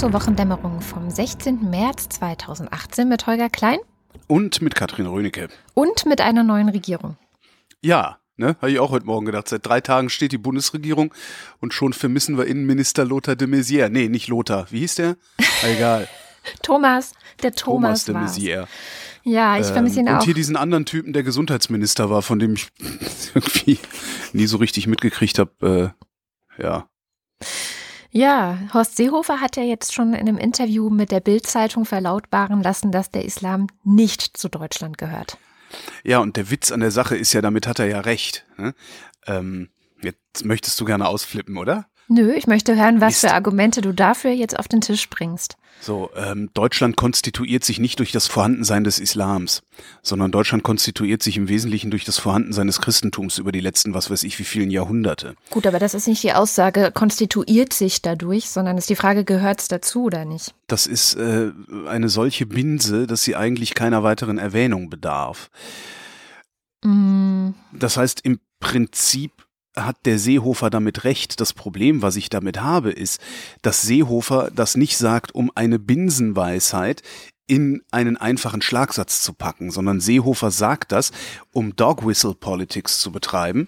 zur Wochendämmerung vom 16. März 2018 mit Holger Klein. Und mit Katrin Rönecke. Und mit einer neuen Regierung. Ja, ne, habe ich auch heute Morgen gedacht. Seit drei Tagen steht die Bundesregierung und schon vermissen wir Innenminister Lothar de Maizière. Nee, nicht Lothar. Wie hieß der? Egal. Thomas, der Thomas, Thomas de Maizière. Ja, ich vermisse ihn ähm, auch. Und hier diesen anderen Typen, der Gesundheitsminister war, von dem ich irgendwie nie so richtig mitgekriegt habe. Äh, ja. Ja, Horst Seehofer hat ja jetzt schon in einem Interview mit der Bild-Zeitung verlautbaren lassen, dass der Islam nicht zu Deutschland gehört. Ja, und der Witz an der Sache ist ja, damit hat er ja recht. Ne? Ähm, jetzt möchtest du gerne ausflippen, oder? Nö, ich möchte hören, was für Argumente du dafür jetzt auf den Tisch bringst. So, ähm, Deutschland konstituiert sich nicht durch das Vorhandensein des Islams, sondern Deutschland konstituiert sich im Wesentlichen durch das Vorhandensein des Christentums über die letzten, was weiß ich, wie vielen Jahrhunderte. Gut, aber das ist nicht die Aussage, konstituiert sich dadurch, sondern ist die Frage, gehört es dazu oder nicht? Das ist äh, eine solche Binse, dass sie eigentlich keiner weiteren Erwähnung bedarf. Mm, Das heißt, im Prinzip hat der Seehofer damit recht. Das Problem, was ich damit habe, ist, dass Seehofer das nicht sagt, um eine Binsenweisheit in einen einfachen Schlagsatz zu packen, sondern Seehofer sagt das, um Dogwhistle Politics zu betreiben,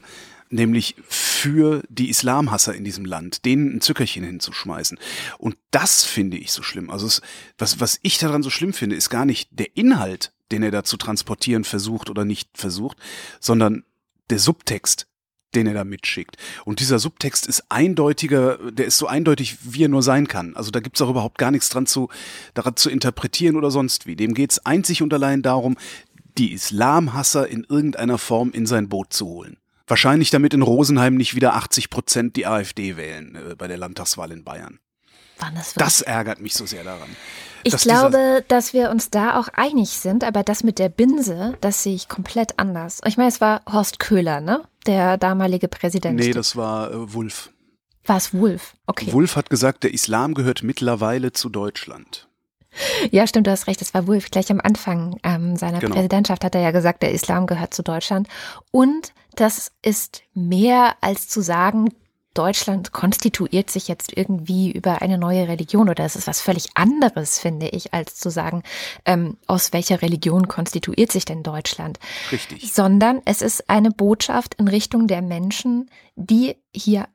nämlich für die Islamhasser in diesem Land, denen ein Zückerchen hinzuschmeißen. Und das finde ich so schlimm. Also es, was, was ich daran so schlimm finde, ist gar nicht der Inhalt, den er da zu transportieren versucht oder nicht versucht, sondern der Subtext, den er da mitschickt. Und dieser Subtext ist eindeutiger, der ist so eindeutig, wie er nur sein kann. Also da gibt's auch überhaupt gar nichts dran zu, daran zu interpretieren oder sonst wie. Dem geht's einzig und allein darum, die Islamhasser in irgendeiner Form in sein Boot zu holen. Wahrscheinlich damit in Rosenheim nicht wieder 80 Prozent die AfD wählen äh, bei der Landtagswahl in Bayern. wann das. Das ärgert mich so sehr daran. Ich glaube, dass wir uns da auch einig sind, aber das mit der Binse, das sehe ich komplett anders. Ich meine, es war Horst Köhler, ne? Der damalige Präsident. Nee, das war äh, Wulff. war es Wulff. Okay. Wulff hat gesagt, der Islam gehört mittlerweile zu Deutschland. Ja, stimmt, du hast recht. Das war Wulff. Gleich am Anfang ähm, seiner Genau. Präsidentschaft hat er ja gesagt, der Islam gehört zu Deutschland. Und das ist mehr als zu sagen, Deutschland konstituiert sich jetzt irgendwie über eine neue Religion oder es ist was völlig anderes, finde ich, als zu sagen, ähm, aus welcher Religion konstituiert sich denn Deutschland? Richtig. sondern es ist eine Botschaft in Richtung der Menschen, die hier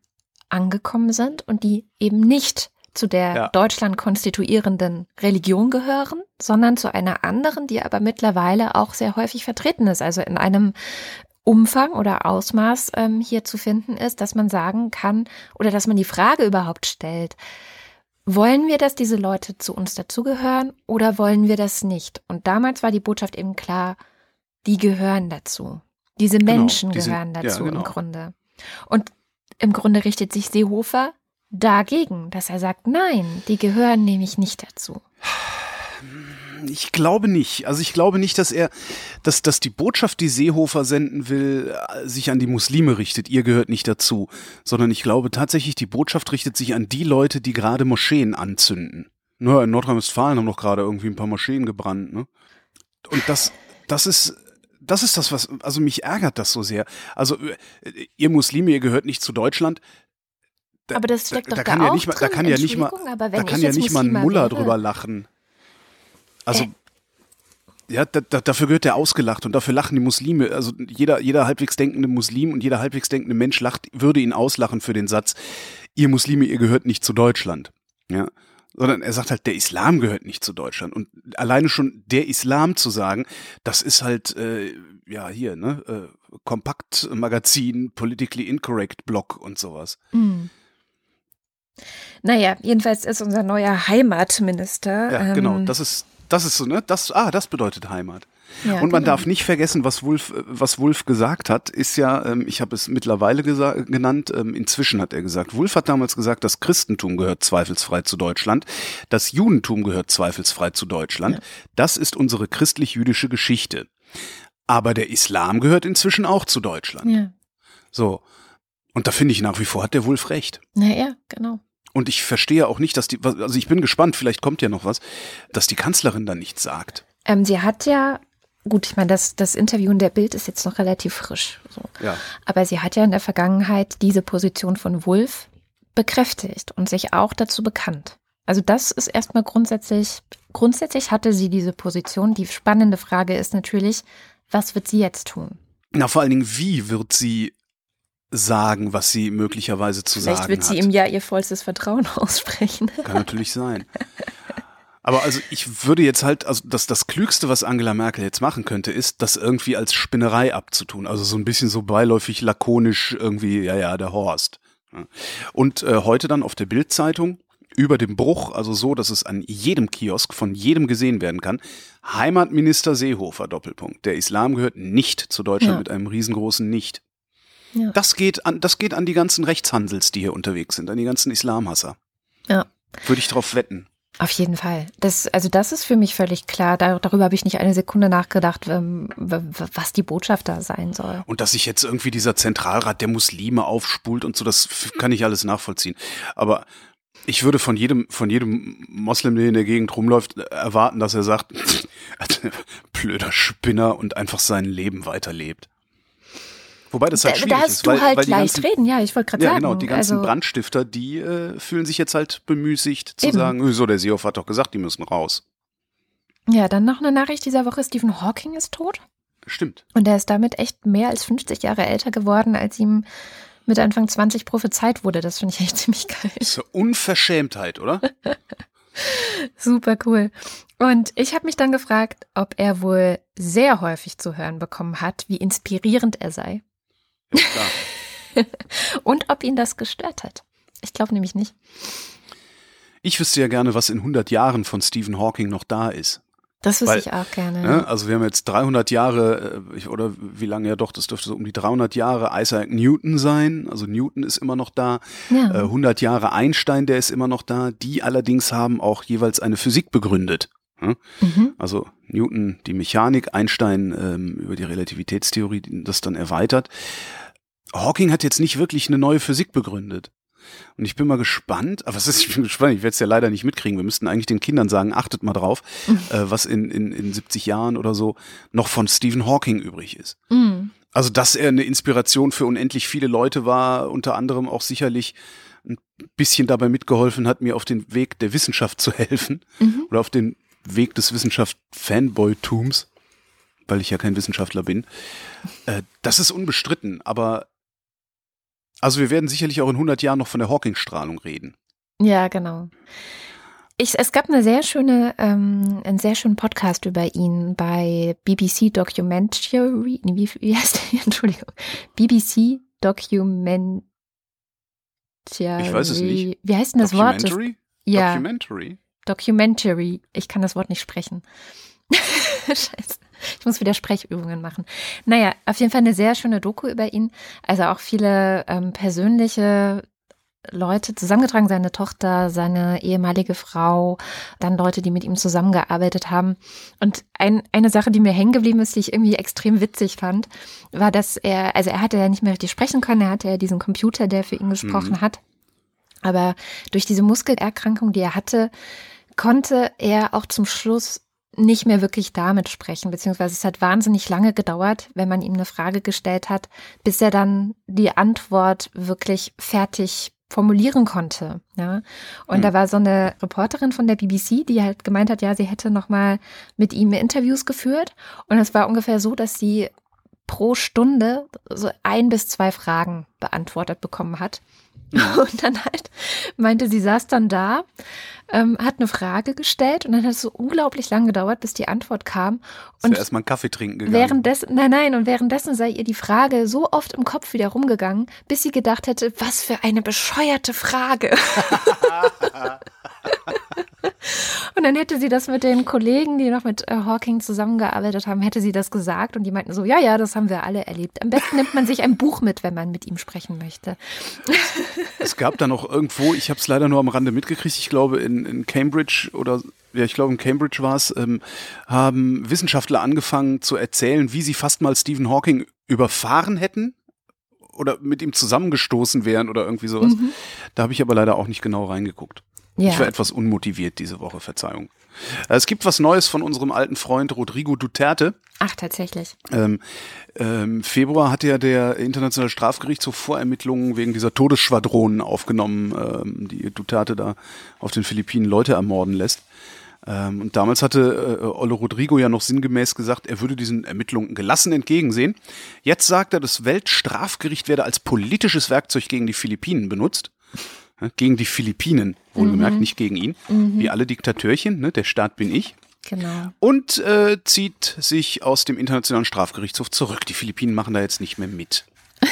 angekommen sind und die eben nicht zu der Ja. Deutschland konstituierenden Religion gehören, sondern zu einer anderen, die aber mittlerweile auch sehr häufig vertreten ist, also in einem Umfang oder Ausmaß ähm, hier zu finden ist, dass man sagen kann oder dass man die Frage überhaupt stellt, wollen wir, dass diese Leute zu uns dazugehören oder wollen wir das nicht? Und damals war die Botschaft eben klar, die gehören dazu. Diese Genau, Menschen die sind- gehören ja, dazu genau. im Grunde. Und im Grunde richtet sich Seehofer dagegen, dass er sagt, nein, die gehören nämlich nicht dazu. Ich glaube nicht. Also ich glaube nicht, dass er, dass, dass die Botschaft, die Seehofer senden will, äh, sich an die Muslime richtet. Ihr gehört nicht dazu. Sondern ich glaube tatsächlich, die Botschaft richtet sich an die Leute, die gerade Moscheen anzünden. Nur in Nordrhein-Westfalen haben doch gerade irgendwie ein paar Moscheen gebrannt, ne? Und das, das ist, das ist das, was, also mich ärgert das so sehr. Also, äh, ihr Muslime, ihr gehört nicht zu Deutschland. Da, Aber das steckt da, doch da kann da ja auch nicht mal, da drin, kann ja nicht mal, da kann ja nicht mal ein wäre- drüber lachen. Also, Äh. ja, da, da, dafür gehört der ausgelacht und dafür lachen die Muslime. Also jeder, jeder halbwegs denkende Muslim und jeder halbwegs denkende Mensch lacht, würde ihn auslachen für den Satz, ihr Muslime, ihr gehört nicht zu Deutschland. Ja. Sondern er sagt halt, der Islam gehört nicht zu Deutschland. Und alleine schon der Islam zu sagen, das ist halt, äh, ja, hier, ne, äh, Kompaktmagazin, politically incorrect Blog und sowas. Hm. Naja, jedenfalls ist unser neuer Heimatminister. Ja, genau. ähm, Das ist, das ist so, ne? Das, ah, das bedeutet Heimat. ja, Und man genau. darf nicht vergessen, was äh, was Wulff gesagt hat, ist ja, ähm, ich habe es mittlerweile genannt, ähm, inzwischen hat er gesagt, Wulff hat damals gesagt, das Christentum gehört zweifelsfrei zu Deutschland, das Judentum gehört zweifelsfrei zu Deutschland, das ist unsere christlich-jüdische Geschichte. Aber der Islam gehört inzwischen auch zu Deutschland. Ja, So. Und da finde ich nach wie vor hat der Wulff recht. naja, genau. Und ich verstehe auch nicht, dass die, also ich bin gespannt, vielleicht kommt ja noch was, dass die Kanzlerin da nichts sagt. Ähm, sie hat ja, gut, ich meine, das, das Interview in der Bild ist jetzt noch relativ frisch. So. Ja. Aber sie hat ja in der Vergangenheit diese Position von Wulff bekräftigt und sich auch dazu bekannt. Also das ist erstmal grundsätzlich, grundsätzlich hatte sie diese Position. Die spannende Frage ist natürlich, was wird sie jetzt tun? Na, vor allen Dingen, wie wird sie sagen, was sie möglicherweise zu Vielleicht sagen hat? wird sie ihm ja ihr vollstes Vertrauen aussprechen. Kann natürlich sein. Aber also ich würde jetzt halt, also das, das Klügste, was Angela Merkel jetzt machen könnte, ist, das irgendwie als Spinnerei abzutun. Also so ein bisschen so beiläufig, lakonisch irgendwie, ja, ja, der Horst. Und äh, heute dann auf der Bildzeitung über dem Bruch, also so, dass es an jedem Kiosk von jedem gesehen werden kann. Heimatminister Seehofer, Doppelpunkt. Der Islam gehört nicht zu Deutschland Ja. mit einem riesengroßen Nicht. Ja. Das geht an, das geht an die ganzen Rechtshandels, die hier unterwegs sind, an die ganzen Islamhasser. Ja. Würde ich drauf wetten. Auf jeden Fall. Das, also das ist für mich völlig klar. Da, darüber habe ich nicht eine Sekunde nachgedacht, ähm, was die Botschaft da sein soll. Und dass sich jetzt irgendwie dieser Zentralrat der Muslime aufspult und so, das kann ich alles nachvollziehen. Aber ich würde von jedem, von jedem Moslem, der in der Gegend rumläuft, erwarten, dass er sagt, blöder Spinner und einfach sein Leben weiterlebt. Wobei das halt Da, schwierig da hast ist, du weil, halt weil die leicht ganzen, reden, ja, ich wollte gerade ja, sagen. genau, die ganzen also, Brandstifter, die äh, fühlen sich jetzt halt bemüßigt zu Eben. sagen, so, der Seehofer hat doch gesagt, die müssen raus. Ja, dann noch eine Nachricht dieser Woche. Stephen Hawking ist tot. Stimmt. Und er ist damit echt mehr als 50 Jahre älter geworden, als ihm mit Anfang 20 prophezeit wurde. Das finde ich echt ziemlich geil. Das ist eine Unverschämtheit, oder? Super cool. Und ich habe mich dann gefragt, ob er wohl sehr häufig zu hören bekommen hat, wie inspirierend er sei. Und ob ihn das gestört hat. Ich glaube nämlich nicht. Ich wüsste ja gerne, was in 100 Jahren von Stephen Hawking noch da ist. Das wüsste Weil, ich auch gerne. Ne? Also wir haben jetzt 300 Jahre, äh, oder wie lange ja doch, das dürfte so um die 300 Jahre Isaac Newton sein. Also Newton ist immer noch da. Ja. Äh, 100 Jahre Einstein, der ist immer noch da. Die allerdings haben auch jeweils eine Physik begründet. Ne? Mhm. Also Newton die Mechanik, Einstein ähm, über die Relativitätstheorie das dann erweitert. Hawking hat jetzt nicht wirklich eine neue Physik begründet. Und ich bin mal gespannt, aber was ist, ich bin gespannt, ich werde es ja leider nicht mitkriegen. Wir müssten eigentlich den Kindern sagen, achtet mal drauf, äh, was in, in, in 70 Jahren oder so noch von Stephen Hawking übrig ist. Mhm. Also, dass er eine Inspiration für unendlich viele Leute war, unter anderem auch sicherlich ein bisschen dabei mitgeholfen hat, mir auf den Weg der Wissenschaft zu helfen Mhm. oder auf den Weg des Wissenschaft-Fanboy-Tums, weil ich ja kein Wissenschaftler bin. Äh, das ist unbestritten, aber also wir werden sicherlich auch in 100 Jahren noch von der Hawking-Strahlung reden. Ja, genau. Ich, es gab eine sehr schöne, ähm, einen sehr schönen Podcast über ihn bei BBC Documentary. Nee, Wie, wie heißt der? Entschuldigung. BBC Documentary. Ich weiß es nicht. Wie heißt denn das Wort? Das, Documentary? ja, Documentary? Documentary. Ich kann das Wort nicht sprechen. Scheiße. Ich muss wieder Sprechübungen machen. Naja, auf jeden Fall eine sehr schöne Doku über ihn. Also auch viele ähm, persönliche Leute zusammengetragen, seine Tochter, seine ehemalige Frau, dann Leute, die mit ihm zusammengearbeitet haben. Und ein, eine Sache, die mir hängen geblieben ist, die ich irgendwie extrem witzig fand, war, dass er, also er hatte ja nicht mehr richtig sprechen können, er hatte ja diesen Computer, der für ihn gesprochen Mhm. hat. Aber durch diese Muskelerkrankung, die er hatte, konnte er auch zum Schluss nicht mehr wirklich damit sprechen, beziehungsweise es hat wahnsinnig lange gedauert, wenn man ihm eine Frage gestellt hat, bis er dann die Antwort wirklich fertig formulieren konnte. Ja. Und Hm. da war so eine Reporterin von der BBC, die halt gemeint hat, ja, sie hätte noch mal mit ihm Interviews geführt. Und es war ungefähr so, dass sie pro Stunde so ein bis zwei Fragen beantwortet bekommen hat. Und dann halt meinte, sie saß dann da, ähm, hat eine Frage gestellt und dann hat es so unglaublich lang gedauert, bis die Antwort kam. Ist Und ja erstmal einen Kaffee trinken gegangen. währenddessen, nein, nein, und währenddessen sei ihr die Frage so oft im Kopf wieder rumgegangen, bis sie gedacht hätte, was für eine bescheuerte Frage. und dann hätte sie das mit den Kollegen, die noch mit äh, Hawking zusammengearbeitet haben, hätte sie das gesagt und die meinten so, ja, ja, das haben wir alle erlebt. Am besten nimmt man sich ein Buch mit, wenn man mit ihm sprechen möchte. Es gab da noch irgendwo, ich habe es leider nur am Rande mitgekriegt, ich glaube in, in Cambridge oder ja, ich glaube in Cambridge war es, ähm, haben Wissenschaftler angefangen zu erzählen, wie sie fast mal Stephen Hawking überfahren hätten oder mit ihm zusammengestoßen wären oder irgendwie sowas. Mhm. Da habe ich aber leider auch nicht genau reingeguckt. Ja. Ich war etwas unmotiviert diese Woche, Verzeihung. Es gibt was Neues von unserem alten Freund Rodrigo Duterte. Ach, tatsächlich. Ähm, ähm, Februar hat ja der Internationale Strafgerichtshof Vorermittlungen wegen dieser Todesschwadronen aufgenommen, ähm, die Duterte da auf den Philippinen Leute ermorden lässt. Ähm, und damals hatte äh, Olle Rodrigo ja noch sinngemäß gesagt, er würde diesen Ermittlungen gelassen entgegensehen. Jetzt sagt er, das Weltstrafgericht werde als politisches Werkzeug gegen die Philippinen benutzt. Gegen die Philippinen, wohlgemerkt, nicht gegen ihn. Wie alle Diktatörchen, ne? der Staat bin ich Genau. und äh, zieht sich aus dem Internationalen Strafgerichtshof zurück. Die Philippinen machen da jetzt nicht mehr mit.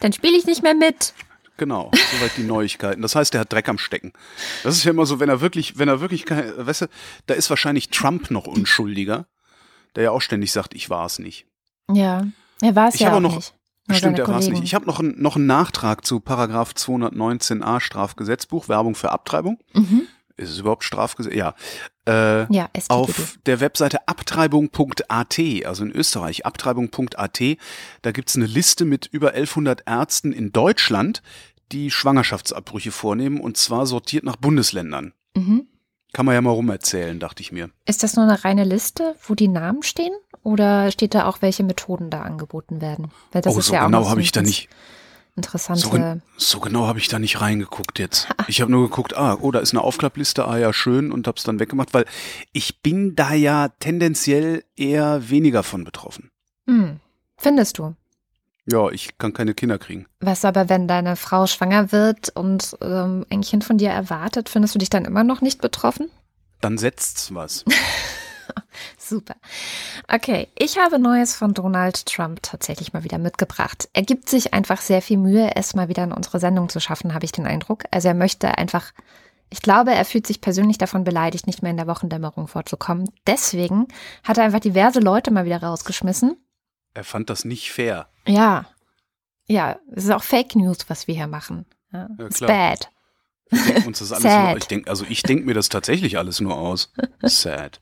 Dann spiele ich nicht mehr mit. Genau, soweit die Neuigkeiten. Das heißt, er hat Dreck am Stecken. Das ist ja immer so, wenn er wirklich, wenn er wirklich, weißt du, da ist wahrscheinlich Trump noch unschuldiger, der ja auch ständig sagt, ich war es nicht. Ja. Er war es ja auch noch- nicht. Stimmt, seine er war es nicht. Ich habe noch, einen- noch einen Nachtrag zu Paragraph 219a Strafgesetzbuch, Werbung für Abtreibung. Mhm. Ist es überhaupt Strafgesetz? Ja. Äh, Ja, StGB. auf der Webseite abtreibung.at, also in Österreich, abtreibung.at, da gibt's eine Liste mit über 1100 Ärzten in Deutschland, die Schwangerschaftsabbrüche vornehmen und zwar sortiert nach Bundesländern. Mhm. Kann man ja mal rumerzählen, dachte ich mir. Ist das nur eine reine Liste, wo die Namen stehen? Oder steht da auch, welche Methoden da angeboten werden? Weil das oh, ist so ja auch genau habe ich da nicht, Interessante. so, so genau habe ich da nicht reingeguckt jetzt. Ich habe nur geguckt, ah, oh, da ist eine Aufklappliste, ah ja, schön und hab's dann weggemacht, weil ich bin da ja tendenziell eher weniger von betroffen. hm. Findest du? Ja, ich kann keine Kinder kriegen. Was aber, wenn deine Frau schwanger wird und ähm, ein Kind von dir erwartet, findest du dich dann immer noch nicht betroffen? Dann setzt's was. Super. Okay, ich habe Neues von Donald Trump tatsächlich mal wieder mitgebracht. Er gibt sich einfach sehr viel Mühe, es mal wieder in unsere Sendung zu schaffen, habe ich den Eindruck. Also er möchte einfach, ich glaube, er fühlt sich persönlich davon beleidigt, nicht mehr in der Wochendämmerung vorzukommen. Deswegen hat er einfach diverse Leute mal wieder rausgeschmissen. Er fand das nicht fair. Ja, ja, es ist auch Fake News, was wir hier machen. Ja, Ja, it's bad. Denken uns das alles Sad. nur, ich denk, also ich denke mir das tatsächlich alles nur aus. Sad.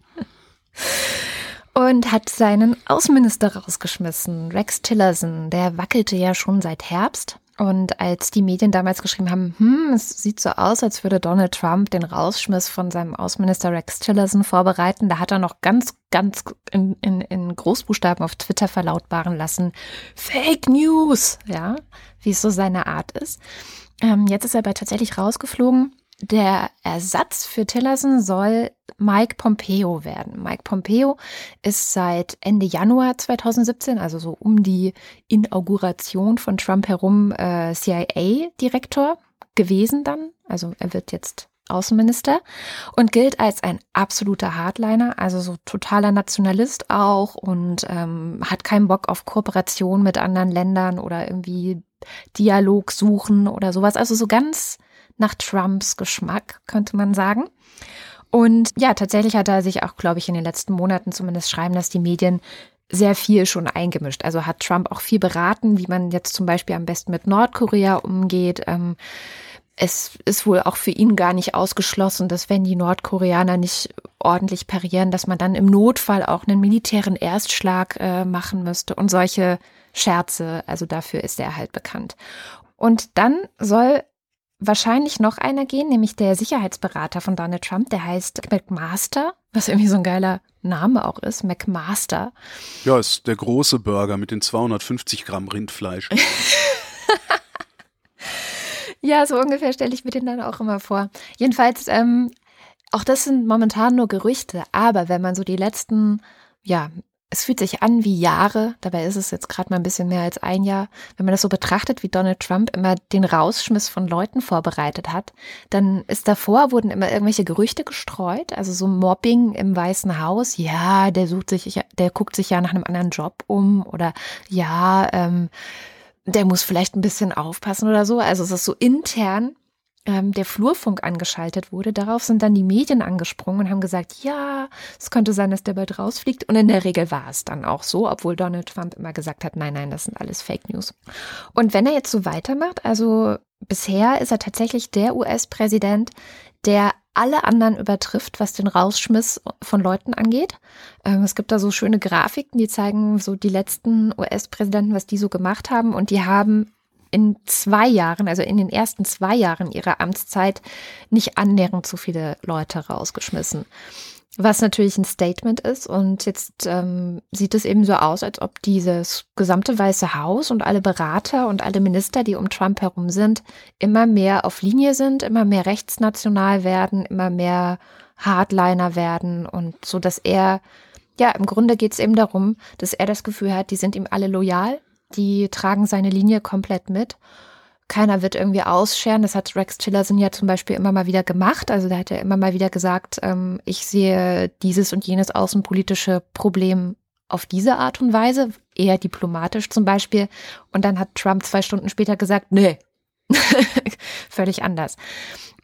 und hat seinen Außenminister rausgeschmissen, Rex Tillerson. Der wackelte ja schon seit Herbst. Und als die Medien damals geschrieben haben, hm, es sieht so aus, als würde Donald Trump den Rausschmiss von seinem Außenminister Rex Tillerson vorbereiten, da hat er noch ganz, ganz in, in, in Großbuchstaben auf Twitter verlautbaren lassen, Fake News, ja, wie es so seine Art ist. Ähm, jetzt ist er aber tatsächlich rausgeflogen. Der Ersatz für Tillerson soll Mike Pompeo werden. Mike Pompeo ist seit Ende Januar 2017, also so um die Inauguration von Trump herum, äh, CIA-Direktor gewesen dann. Also er wird jetzt Außenminister und gilt als ein absoluter Hardliner, also so totaler Nationalist auch und ähm, hat keinen Bock auf Kooperation mit anderen Ländern oder irgendwie Dialog suchen oder sowas. Also so ganz nach Trumps Geschmack, könnte man sagen. Und ja, tatsächlich hat er sich auch, glaube ich, in den letzten Monaten zumindest schreiben, dass die Medien sehr viel schon eingemischt. Also hat Trump auch viel beraten, wie man jetzt zum Beispiel am besten mit Nordkorea umgeht. Ähm, es ist wohl auch für ihn gar nicht ausgeschlossen, dass wenn die Nordkoreaner nicht ordentlich parieren, dass man dann im Notfall auch einen militären Erstschlag äh, machen müsste und solche Scherze. Also dafür ist er halt bekannt. Und dann soll wahrscheinlich noch einer gehen, nämlich der Sicherheitsberater von Donald Trump, der heißt McMaster, was irgendwie so ein geiler Name auch ist, McMaster. Ja, ist der große Burger mit den 250 Gramm Rindfleisch. Ja, so ungefähr stelle ich mir den dann auch immer vor. Jedenfalls, ähm, auch das sind momentan nur Gerüchte, aber wenn man so die letzten, ja, es fühlt sich an wie Jahre, dabei ist es jetzt gerade mal ein bisschen mehr als ein Jahr. Wenn man das so betrachtet, wie Donald Trump immer den Rausschmiss von Leuten vorbereitet hat, dann ist davor, wurden immer irgendwelche Gerüchte gestreut, also so Mobbing im Weißen Haus. Ja, der sucht sich, der guckt sich ja nach einem anderen Job um oder ja, ähm, der muss vielleicht ein bisschen aufpassen oder so. Also es ist so intern ähm, der Flurfunk angeschaltet wurde. Darauf sind dann die Medien angesprungen und haben gesagt, ja, es könnte sein, dass der bald rausfliegt. Und in der Regel war es dann auch so, obwohl Donald Trump immer gesagt hat, nein, nein, das sind alles Fake News. Und wenn er jetzt so weitermacht, also bisher ist er tatsächlich der US-Präsident, der alle anderen übertrifft, was den Rausschmiss von Leuten angeht. Ähm, es gibt da so schöne Grafiken, die zeigen so die letzten US-Präsidenten, was die so gemacht haben. Und die haben in zwei Jahren, also in den ersten zwei Jahren ihrer Amtszeit, nicht annähernd so viele Leute rausgeschmissen. Was natürlich ein Statement ist. Und jetzt ähm, sieht es eben so aus, als ob dieses gesamte Weiße Haus und alle Berater und alle Minister, die um Trump herum sind, immer mehr auf Linie sind, immer mehr rechtsnational werden, immer mehr Hardliner werden und so, dass er, ja, im Grunde geht es eben darum, dass er das Gefühl hat, die sind ihm alle loyal, die tragen seine Linie komplett mit keiner wird irgendwie ausscheren. Das hat Rex Tillerson ja zum Beispiel immer mal wieder gemacht. Also da hat er immer mal wieder gesagt, ähm, ich sehe dieses und jenes außenpolitische Problem auf diese Art und Weise, eher diplomatisch zum Beispiel. Und dann hat Trump zwei Stunden später gesagt, nee, völlig anders.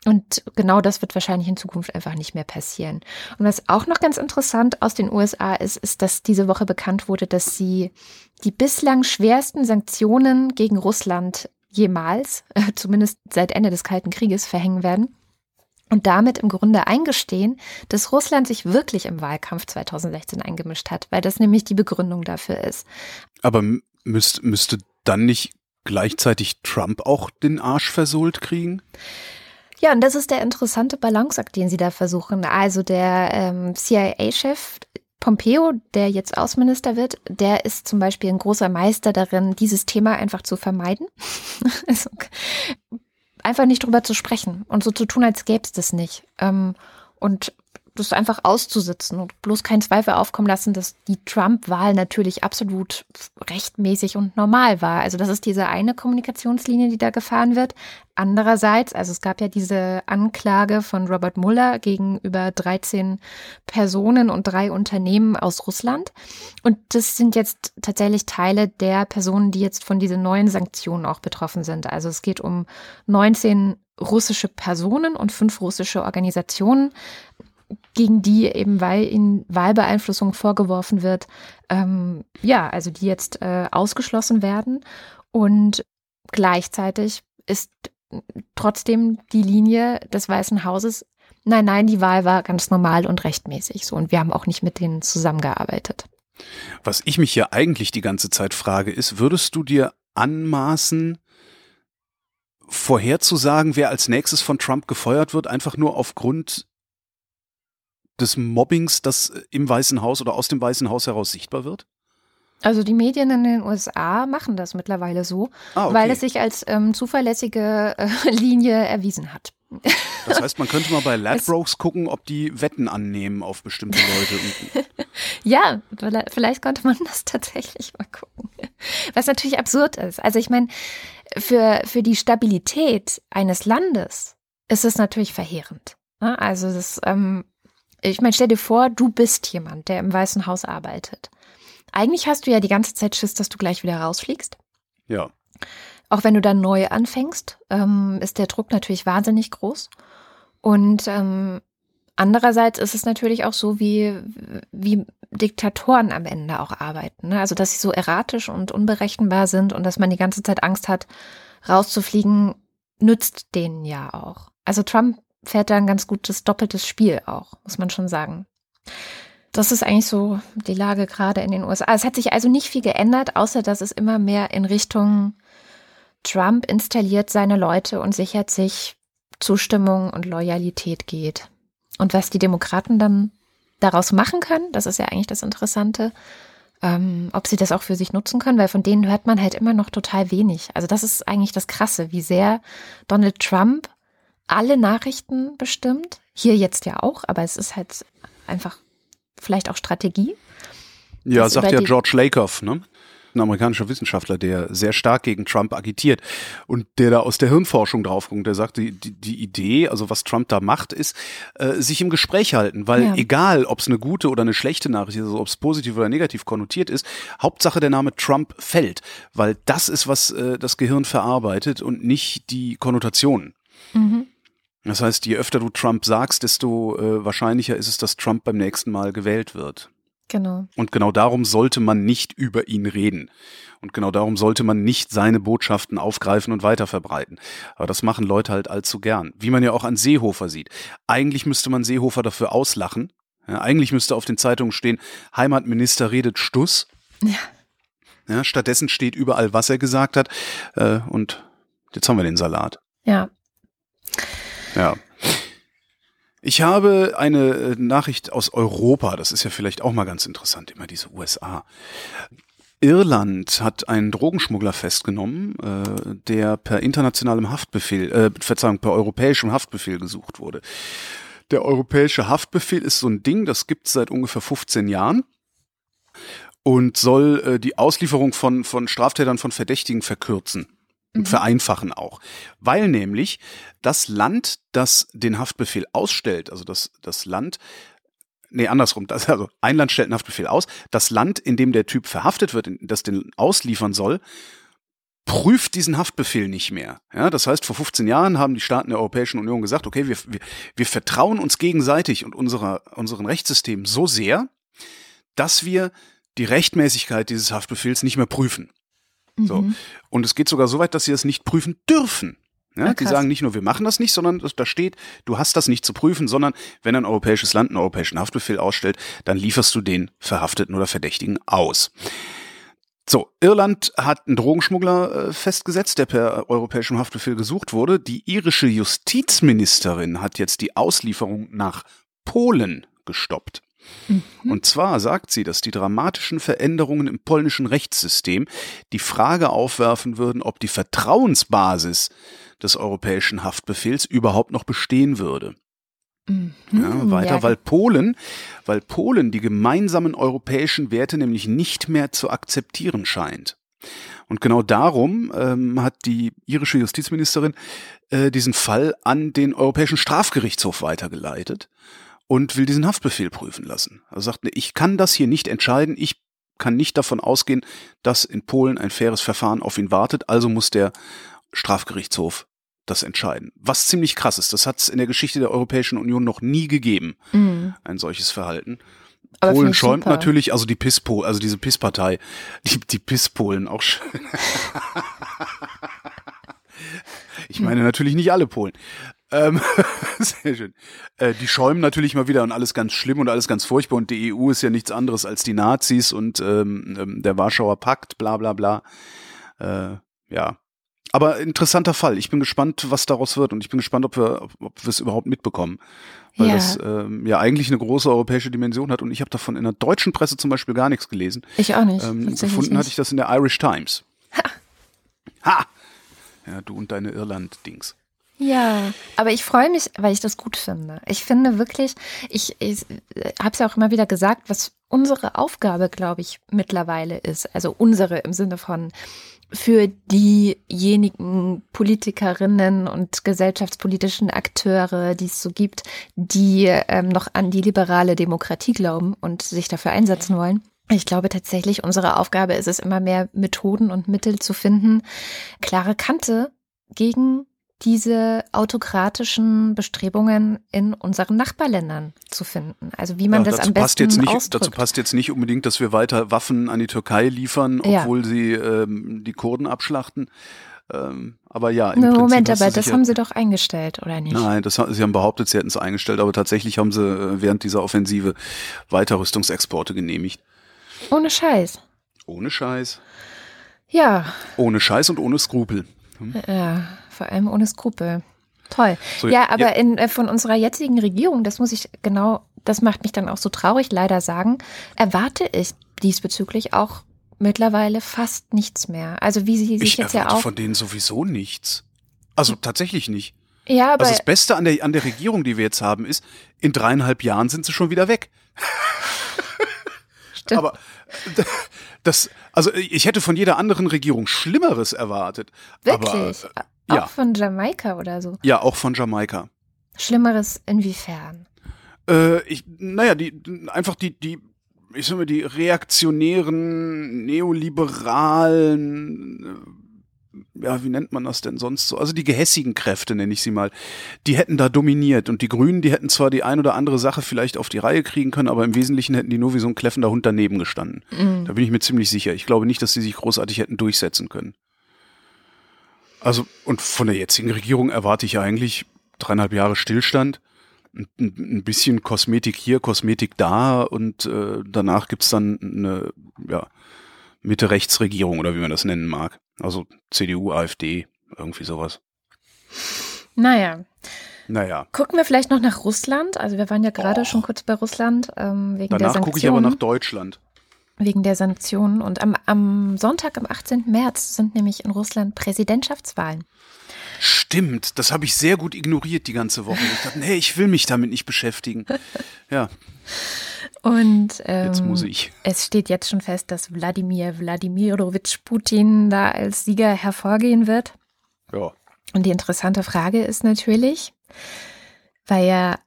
Und genau das wird wahrscheinlich in Zukunft einfach nicht mehr passieren. Und was auch noch ganz interessant aus den USA ist, ist, dass diese Woche bekannt wurde, dass sie die bislang schwersten Sanktionen gegen Russland jemals, äh, zumindest seit Ende des Kalten Krieges, verhängen werden. Und damit im Grunde eingestehen, dass Russland sich wirklich im Wahlkampf 2016 eingemischt hat, weil das nämlich die Begründung dafür ist. Aber müsst, müsste dann nicht gleichzeitig Trump auch den Arsch versohlt kriegen? Ja, und das ist der interessante Balanceakt, den sie da versuchen. Also der ähm, CIA-Chef Pompeo, der jetzt Außenminister wird, der ist zum Beispiel ein großer Meister darin, dieses Thema einfach zu vermeiden. also, einfach nicht drüber zu sprechen und so zu tun, als gäbe es das nicht. Ähm, und das einfach auszusitzen und bloß keinen Zweifel aufkommen lassen, dass die Trump-Wahl natürlich absolut rechtmäßig und normal war. Also das ist diese eine Kommunikationslinie, die da gefahren wird. Andererseits, also es gab ja diese Anklage von Robert Mueller gegenüber 13 Personen und drei Unternehmen aus Russland. Und das sind jetzt tatsächlich Teile der Personen, die jetzt von diesen neuen Sanktionen auch betroffen sind. Also es geht um 19 russische Personen und fünf russische Organisationen gegen die eben, weil ihnen Wahlbeeinflussung vorgeworfen wird, ähm, ja, also die jetzt äh, ausgeschlossen werden. Und gleichzeitig ist trotzdem die Linie des Weißen Hauses, nein, nein, die Wahl war ganz normal und rechtmäßig so. Und wir haben auch nicht mit denen zusammengearbeitet. Was ich mich ja eigentlich die ganze Zeit frage, ist, würdest du dir anmaßen, vorherzusagen, wer als nächstes von Trump gefeuert wird, einfach nur aufgrund des Mobbings, das im Weißen Haus oder aus dem Weißen Haus heraus sichtbar wird? Also die Medien in den USA machen das mittlerweile so, ah, okay. weil es sich als ähm, zuverlässige äh, Linie erwiesen hat. Das heißt, man könnte mal bei Ladbrokes gucken, ob die Wetten annehmen auf bestimmte Leute. ja, vielleicht konnte man das tatsächlich mal gucken. Was natürlich absurd ist. Also ich meine, für, für die Stabilität eines Landes ist es natürlich verheerend. Ne? Also das ähm, ich meine, stell dir vor, du bist jemand, der im Weißen Haus arbeitet. Eigentlich hast du ja die ganze Zeit Schiss, dass du gleich wieder rausfliegst. Ja. Auch wenn du dann neu anfängst, ähm, ist der Druck natürlich wahnsinnig groß. Und ähm, andererseits ist es natürlich auch so, wie, wie Diktatoren am Ende auch arbeiten. Ne? Also, dass sie so erratisch und unberechenbar sind und dass man die ganze Zeit Angst hat, rauszufliegen, nützt denen ja auch. Also Trump fährt da ein ganz gutes doppeltes Spiel auch, muss man schon sagen. Das ist eigentlich so die Lage gerade in den USA. Es hat sich also nicht viel geändert, außer dass es immer mehr in Richtung Trump installiert seine Leute und sichert sich Zustimmung und Loyalität geht. Und was die Demokraten dann daraus machen können, das ist ja eigentlich das Interessante, ähm, ob sie das auch für sich nutzen können, weil von denen hört man halt immer noch total wenig. Also das ist eigentlich das Krasse, wie sehr Donald Trump alle Nachrichten bestimmt. Hier jetzt ja auch, aber es ist halt einfach vielleicht auch Strategie. Ja, sagt ja George Lakoff, ne? Ein amerikanischer Wissenschaftler, der sehr stark gegen Trump agitiert und der da aus der Hirnforschung draufkommt. Der sagt, die, die, die Idee, also was Trump da macht, ist, äh, sich im Gespräch halten, weil ja. egal, ob es eine gute oder eine schlechte Nachricht ist, also ob es positiv oder negativ konnotiert ist, Hauptsache der Name Trump fällt, weil das ist, was äh, das Gehirn verarbeitet und nicht die Konnotationen. Mhm. Das heißt, je öfter du Trump sagst, desto äh, wahrscheinlicher ist es, dass Trump beim nächsten Mal gewählt wird. Genau. Und genau darum sollte man nicht über ihn reden. Und genau darum sollte man nicht seine Botschaften aufgreifen und weiterverbreiten. Aber das machen Leute halt allzu gern. Wie man ja auch an Seehofer sieht. Eigentlich müsste man Seehofer dafür auslachen. Ja, eigentlich müsste auf den Zeitungen stehen, Heimatminister redet Stuss. Ja. Ja, stattdessen steht überall, was er gesagt hat. Äh, und jetzt haben wir den Salat. Ja. Ja. Ich habe eine äh, Nachricht aus Europa, das ist ja vielleicht auch mal ganz interessant, immer diese USA. Irland hat einen Drogenschmuggler festgenommen, äh, der per internationalem Haftbefehl, äh, Verzeihung, per europäischem Haftbefehl gesucht wurde. Der europäische Haftbefehl ist so ein Ding, das gibt es seit ungefähr 15 Jahren und soll äh, die Auslieferung von, von Straftätern von Verdächtigen verkürzen mhm. vereinfachen auch. Weil nämlich das Land, das den Haftbefehl ausstellt, also das, das Land, nee, andersrum, das, also ein Land stellt einen Haftbefehl aus, das Land, in dem der Typ verhaftet wird, das den ausliefern soll, prüft diesen Haftbefehl nicht mehr. Ja, das heißt, vor 15 Jahren haben die Staaten der Europäischen Union gesagt, okay, wir, wir, wir vertrauen uns gegenseitig und unserer, unseren Rechtssystemen so sehr, dass wir die Rechtmäßigkeit dieses Haftbefehls nicht mehr prüfen. Mhm. So. Und es geht sogar so weit, dass sie das nicht prüfen dürfen. Ja, ah, die sagen nicht nur, wir machen das nicht, sondern da steht, du hast das nicht zu prüfen, sondern wenn ein europäisches Land einen europäischen Haftbefehl ausstellt, dann lieferst du den Verhafteten oder Verdächtigen aus. So, Irland hat einen Drogenschmuggler äh, festgesetzt, der per europäischem Haftbefehl gesucht wurde. Die irische Justizministerin hat jetzt die Auslieferung nach Polen gestoppt. Mhm. Und zwar sagt sie, dass die dramatischen Veränderungen im polnischen Rechtssystem die Frage aufwerfen würden, ob die Vertrauensbasis des europäischen Haftbefehls überhaupt noch bestehen würde. Mhm, ja, weiter, ja. weil Polen, weil Polen die gemeinsamen europäischen Werte nämlich nicht mehr zu akzeptieren scheint. Und genau darum ähm, hat die irische Justizministerin äh, diesen Fall an den Europäischen Strafgerichtshof weitergeleitet und will diesen Haftbefehl prüfen lassen. Also sagt, ich kann das hier nicht entscheiden, ich kann nicht davon ausgehen, dass in Polen ein faires Verfahren auf ihn wartet, also muss der Strafgerichtshof das entscheiden. Was ziemlich krass ist, das hat es in der Geschichte der Europäischen Union noch nie gegeben, mhm. ein solches Verhalten. Aber Polen schäumt super. natürlich, also die Pisspol, also diese Pisspartei, die, die Pisspolen auch schön. ich meine natürlich nicht alle Polen. Ähm, sehr schön. Äh, die schäumen natürlich mal wieder und alles ganz schlimm und alles ganz furchtbar und die EU ist ja nichts anderes als die Nazis und ähm, ähm, der Warschauer Pakt, bla bla bla. Äh, ja. Aber interessanter Fall. Ich bin gespannt, was daraus wird und ich bin gespannt, ob wir, ob wir es überhaupt mitbekommen. Weil ja. das ähm, ja eigentlich eine große europäische Dimension hat und ich habe davon in der deutschen Presse zum Beispiel gar nichts gelesen. Ich auch nicht. Ähm, gefunden nicht. hatte ich das in der Irish Times. Ha! Ha! Ja, du und deine Irland-Dings. Ja, aber ich freue mich, weil ich das gut finde. Ich finde wirklich, ich, ich habe es ja auch immer wieder gesagt, was unsere Aufgabe, glaube ich, mittlerweile ist. Also unsere im Sinne von für diejenigen Politikerinnen und gesellschaftspolitischen Akteure, die es so gibt, die ähm, noch an die liberale Demokratie glauben und sich dafür einsetzen wollen. Ich glaube tatsächlich, unsere Aufgabe ist es immer mehr Methoden und Mittel zu finden, klare Kante gegen diese autokratischen Bestrebungen in unseren Nachbarländern zu finden. Also wie man ja, das am besten jetzt nicht, ausdrückt. Dazu passt jetzt nicht unbedingt, dass wir weiter Waffen an die Türkei liefern, obwohl ja. sie ähm, die Kurden abschlachten. Ähm, aber ja, im no, Moment, aber das haben sie doch eingestellt, oder nicht? Nein, das, sie haben behauptet, sie hätten es eingestellt, aber tatsächlich haben sie äh, während dieser Offensive weiter Rüstungsexporte genehmigt. Ohne Scheiß. Ohne Scheiß. Ja. Ohne Scheiß und ohne Skrupel. Hm? Ja, vor allem ohne Skrupel. Toll. So, ja, aber ja. In, äh, von unserer jetzigen Regierung, das muss ich genau, das macht mich dann auch so traurig leider sagen, erwarte ich diesbezüglich auch mittlerweile fast nichts mehr. Also wie sie sich ich jetzt ja auch. von denen sowieso nichts. Also tatsächlich nicht. Ja, aber. Also das Beste an der, an der Regierung, die wir jetzt haben, ist, in dreieinhalb Jahren sind sie schon wieder weg. Stimmt. Aber das, also ich hätte von jeder anderen Regierung Schlimmeres erwartet. Wirklich? Aber, äh, auch ja. von Jamaika oder so? Ja, auch von Jamaika. Schlimmeres inwiefern? Äh, ich, naja, die, einfach die, die, ich sag mal, die reaktionären, neoliberalen, ja, wie nennt man das denn sonst so? Also die gehässigen Kräfte, nenne ich sie mal, die hätten da dominiert. Und die Grünen, die hätten zwar die ein oder andere Sache vielleicht auf die Reihe kriegen können, aber im Wesentlichen hätten die nur wie so ein kläffender Hund daneben gestanden. Mhm. Da bin ich mir ziemlich sicher. Ich glaube nicht, dass sie sich großartig hätten durchsetzen können. Also, und von der jetzigen Regierung erwarte ich eigentlich dreieinhalb Jahre Stillstand. Ein, ein bisschen Kosmetik hier, Kosmetik da und äh, danach gibt's dann eine, ja, Mitte-Rechts-Regierung oder wie man das nennen mag. Also CDU, AfD, irgendwie sowas. Naja. Naja. Gucken wir vielleicht noch nach Russland. Also wir waren ja gerade oh. schon kurz bei Russland ähm, wegen Danach der Sanktionen. gucke ich aber nach Deutschland. Wegen der Sanktionen. Und am, am Sonntag, am 18. März, sind nämlich in Russland Präsidentschaftswahlen. Stimmt, das habe ich sehr gut ignoriert die ganze Woche. Ich dachte, nee, ich will mich damit nicht beschäftigen. Ja. Und ähm, jetzt muss ich. es steht jetzt schon fest, dass Wladimir Wladimirovich Putin da als Sieger hervorgehen wird. Ja. Und die interessante Frage ist natürlich, weil ja,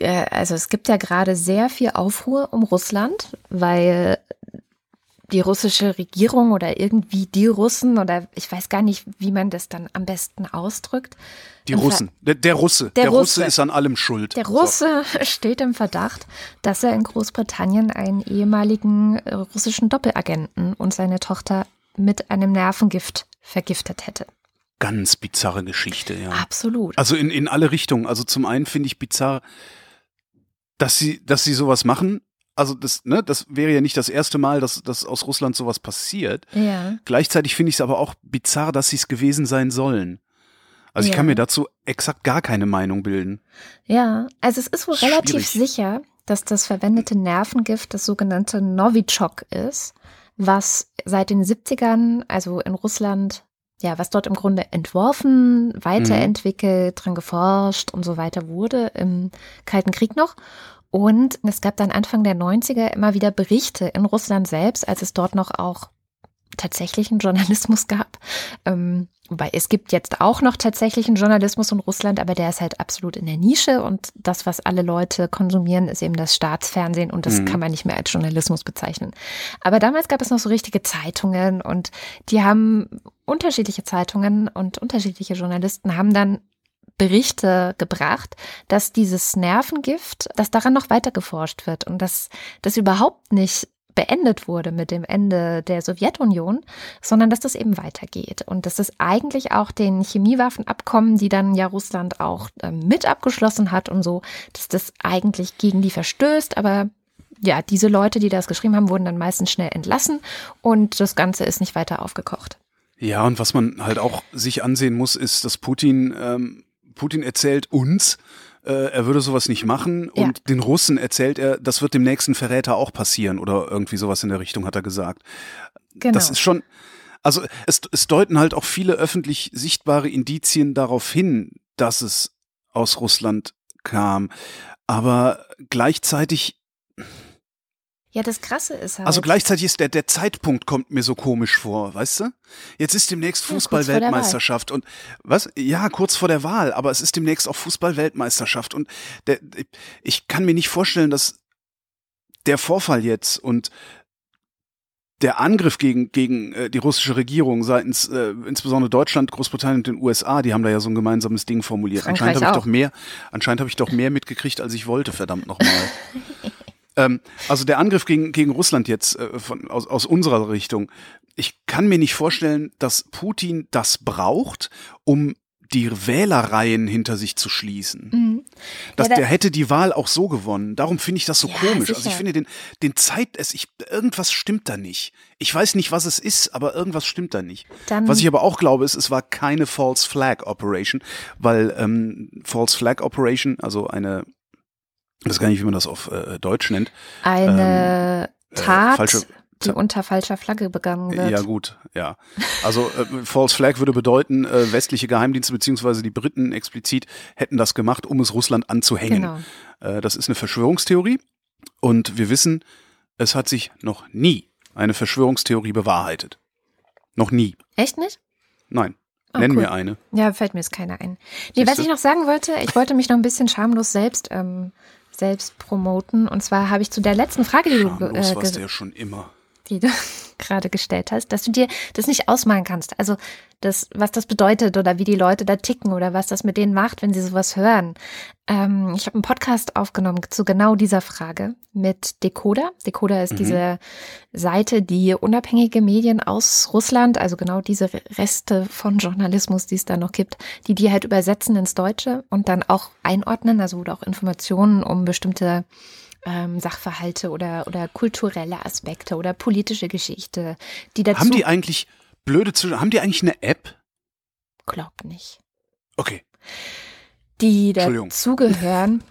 äh, also es gibt ja gerade sehr viel Aufruhr um Russland, weil die russische Regierung oder irgendwie die Russen oder ich weiß gar nicht, wie man das dann am besten ausdrückt. Die Russen, der, der Russe, der, der Russe. Russe. ist an allem schuld. Der Russe so. steht im Verdacht, dass er in Großbritannien einen ehemaligen äh, russischen Doppelagenten und seine Tochter mit einem Nervengift vergiftet hätte. Ganz bizarre Geschichte, ja. Absolut. Also in, in alle Richtungen. Also zum einen finde ich bizarr, dass sie, dass sie sowas machen, also das, ne, das wäre ja nicht das erste Mal, dass, dass aus Russland sowas passiert. Ja. Gleichzeitig finde ich es aber auch bizarr, dass sie es gewesen sein sollen. Also ja. ich kann mir dazu exakt gar keine Meinung bilden. Ja, also es ist wohl Schwierig. relativ sicher, dass das verwendete Nervengift das sogenannte Novichok ist, was seit den 70ern, also in Russland, ja, was dort im Grunde entworfen, weiterentwickelt, mhm. dran geforscht und so weiter wurde im Kalten Krieg noch. Und es gab dann Anfang der 90er immer wieder Berichte in Russland selbst, als es dort noch auch tatsächlichen Journalismus gab. Ähm, wobei es gibt jetzt auch noch tatsächlichen Journalismus in Russland, aber der ist halt absolut in der Nische und das, was alle Leute konsumieren, ist eben das Staatsfernsehen und das mhm. kann man nicht mehr als Journalismus bezeichnen. Aber damals gab es noch so richtige Zeitungen und die haben unterschiedliche Zeitungen und unterschiedliche Journalisten haben dann Berichte gebracht, dass dieses Nervengift, dass daran noch weiter geforscht wird und dass das überhaupt nicht beendet wurde mit dem Ende der Sowjetunion, sondern dass das eben weitergeht und dass das eigentlich auch den Chemiewaffenabkommen, die dann ja Russland auch äh, mit abgeschlossen hat und so, dass das eigentlich gegen die verstößt, aber ja, diese Leute, die das geschrieben haben, wurden dann meistens schnell entlassen und das Ganze ist nicht weiter aufgekocht. Ja, und was man halt auch sich ansehen muss, ist, dass Putin ähm, Putin erzählt uns, äh, er würde sowas nicht machen ja. und den Russen erzählt er, das wird dem nächsten Verräter auch passieren oder irgendwie sowas in der Richtung hat er gesagt. Genau. Das ist schon, also es, es deuten halt auch viele öffentlich sichtbare Indizien darauf hin, dass es aus Russland kam. Aber gleichzeitig ja, das Krasse ist halt. Also gleichzeitig ist der, der Zeitpunkt kommt mir so komisch vor, weißt du? Jetzt ist demnächst Fußball-Weltmeisterschaft und was? Ja, kurz vor der Wahl, aber es ist demnächst auch Fußball-Weltmeisterschaft und der, ich kann mir nicht vorstellen, dass der Vorfall jetzt und der Angriff gegen, gegen äh, die russische Regierung seitens äh, insbesondere Deutschland, Großbritannien und den USA, die haben da ja so ein gemeinsames Ding formuliert. Frankreich anscheinend habe ich doch mehr, anscheinend habe ich doch mehr mitgekriegt, als ich wollte, verdammt nochmal. Ähm, also der Angriff gegen, gegen Russland jetzt äh, von, aus, aus unserer Richtung. Ich kann mir nicht vorstellen, dass Putin das braucht, um die Wählerreihen hinter sich zu schließen. Mhm. Dass ja, der hätte die Wahl auch so gewonnen. Darum finde ich das so ja, komisch. Sicher. Also ich finde den, den Zeit, es, ich, irgendwas stimmt da nicht. Ich weiß nicht, was es ist, aber irgendwas stimmt da nicht. Dann was ich aber auch glaube, ist, es war keine False Flag Operation, weil ähm, False Flag Operation, also eine ich weiß gar nicht, wie man das auf äh, Deutsch nennt. Eine ähm, äh, Tat, falsche, die unter falscher Flagge begangen wird. Ja, gut, ja. Also äh, False Flag würde bedeuten, äh, westliche Geheimdienste beziehungsweise die Briten explizit hätten das gemacht, um es Russland anzuhängen. Genau. Äh, das ist eine Verschwörungstheorie und wir wissen, es hat sich noch nie eine Verschwörungstheorie bewahrheitet. Noch nie. Echt nicht? Nein. Oh, Nenn cool. mir eine. Ja, fällt mir jetzt keine ein. Nee, was ich noch sagen wollte, ich wollte mich noch ein bisschen schamlos selbst ähm, selbst promoten. Und zwar habe ich zu der letzten Frage, die du äh, du ja schon immer. Die du gerade gestellt hast, dass du dir das nicht ausmalen kannst. Also das, was das bedeutet oder wie die Leute da ticken oder was das mit denen macht, wenn sie sowas hören. Ähm, ich habe einen Podcast aufgenommen zu genau dieser Frage mit Decoder. Decoder ist mhm. diese Seite, die unabhängige Medien aus Russland, also genau diese Reste von Journalismus, die es da noch gibt, die die halt übersetzen ins Deutsche und dann auch einordnen, also wo du auch Informationen um bestimmte ähm, Sachverhalte oder, oder kulturelle Aspekte oder politische Geschichte, die dazu. Haben die eigentlich, blöde zu, haben die eigentlich eine App? Glaub nicht. Okay. Die dazugehören.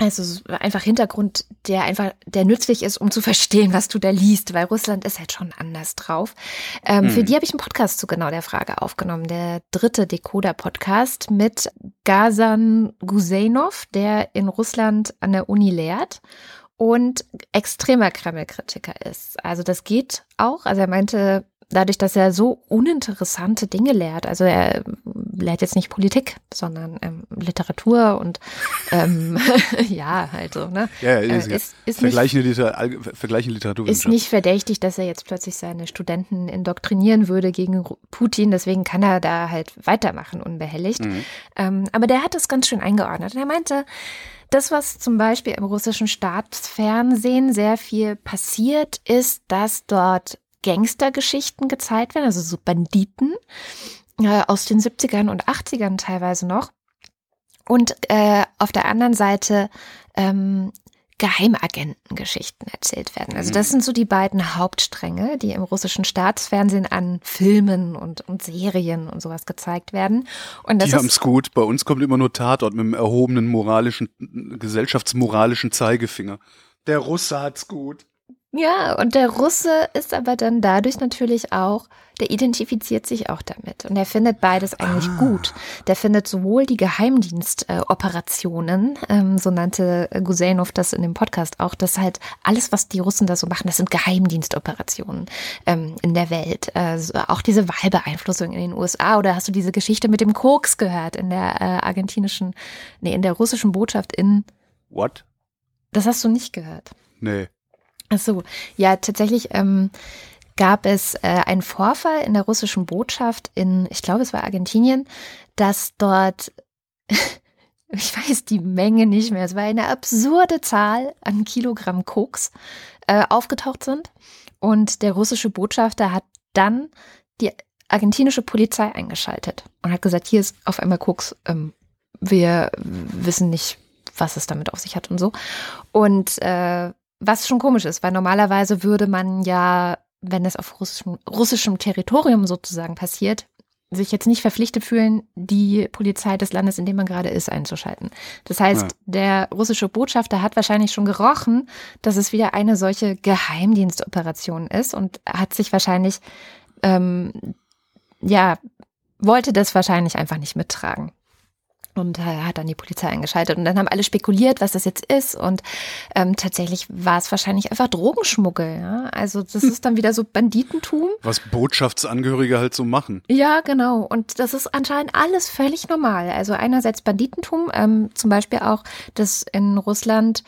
Also einfach Hintergrund, der einfach, der nützlich ist, um zu verstehen, was du da liest, weil Russland ist halt schon anders drauf. Ähm, mhm. Für die habe ich einen Podcast zu genau der Frage aufgenommen, der dritte Decoder-Podcast mit Gazan Gusenov, der in Russland an der Uni lehrt und extremer Kreml-Kritiker ist. Also das geht auch. Also er meinte, dadurch, dass er so uninteressante Dinge lehrt, also er lehrt jetzt nicht Politik, sondern ähm, Literatur und ähm, ja, halt so, ne? Ja, ja, ist, äh, ist, ist vergleichende, nicht, Liter vergleichende Literaturwissenschaft. Ist nicht verdächtig, dass er jetzt plötzlich seine Studenten indoktrinieren würde gegen Putin, deswegen kann er da halt weitermachen, unbehelligt. Mhm. Ähm, aber der hat das ganz schön eingeordnet. Und er meinte, das, was zum Beispiel im russischen Staatsfernsehen sehr viel passiert, ist, dass dort Gangstergeschichten gezeigt werden, also so Banditen äh, aus den 70ern und 80ern teilweise noch. Und äh, auf der anderen Seite ähm, Geheimagentengeschichten erzählt werden. Also das mhm. sind so die beiden Hauptstränge, die im russischen Staatsfernsehen an Filmen und, und Serien und sowas gezeigt werden. Und die haben es gut. Bei uns kommt immer nur Tatort mit dem erhobenen moralischen, gesellschaftsmoralischen Zeigefinger. Der Russe hat's gut. Ja, und der Russe ist aber dann dadurch natürlich auch, der identifiziert sich auch damit. Und er findet beides eigentlich ah. gut. Der findet sowohl die Geheimdienstoperationen, äh, ähm, so nannte Gusenov das in dem Podcast auch, dass halt alles, was die Russen da so machen, das sind Geheimdienstoperationen ähm, in der Welt. Also auch diese Wahlbeeinflussung in den USA. Oder hast du diese Geschichte mit dem Koks gehört in der äh, argentinischen, nee, in der russischen Botschaft in. What? Das hast du nicht gehört. Nee. Ach so, ja, tatsächlich ähm, gab es äh, einen Vorfall in der russischen Botschaft in, ich glaube, es war Argentinien, dass dort, ich weiß die Menge nicht mehr, es war eine absurde Zahl an Kilogramm Koks äh, aufgetaucht sind. Und der russische Botschafter hat dann die argentinische Polizei eingeschaltet und hat gesagt, hier ist auf einmal Koks. Ähm, wir wissen nicht, was es damit auf sich hat und so. Und äh, was schon komisch ist, weil normalerweise würde man ja, wenn es auf russischem, russischem Territorium sozusagen passiert, sich jetzt nicht verpflichtet fühlen, die Polizei des Landes, in dem man gerade ist, einzuschalten. Das heißt, ja. der russische Botschafter hat wahrscheinlich schon gerochen, dass es wieder eine solche Geheimdienstoperation ist und hat sich wahrscheinlich, ähm, ja, wollte das wahrscheinlich einfach nicht mittragen und äh, hat dann die Polizei eingeschaltet. Und dann haben alle spekuliert, was das jetzt ist. Und ähm, tatsächlich war es wahrscheinlich einfach Drogenschmuggel. Ja? Also das hm. ist dann wieder so Banditentum. Was Botschaftsangehörige halt so machen. Ja, genau. Und das ist anscheinend alles völlig normal. Also einerseits Banditentum, ähm, zum Beispiel auch, dass in Russland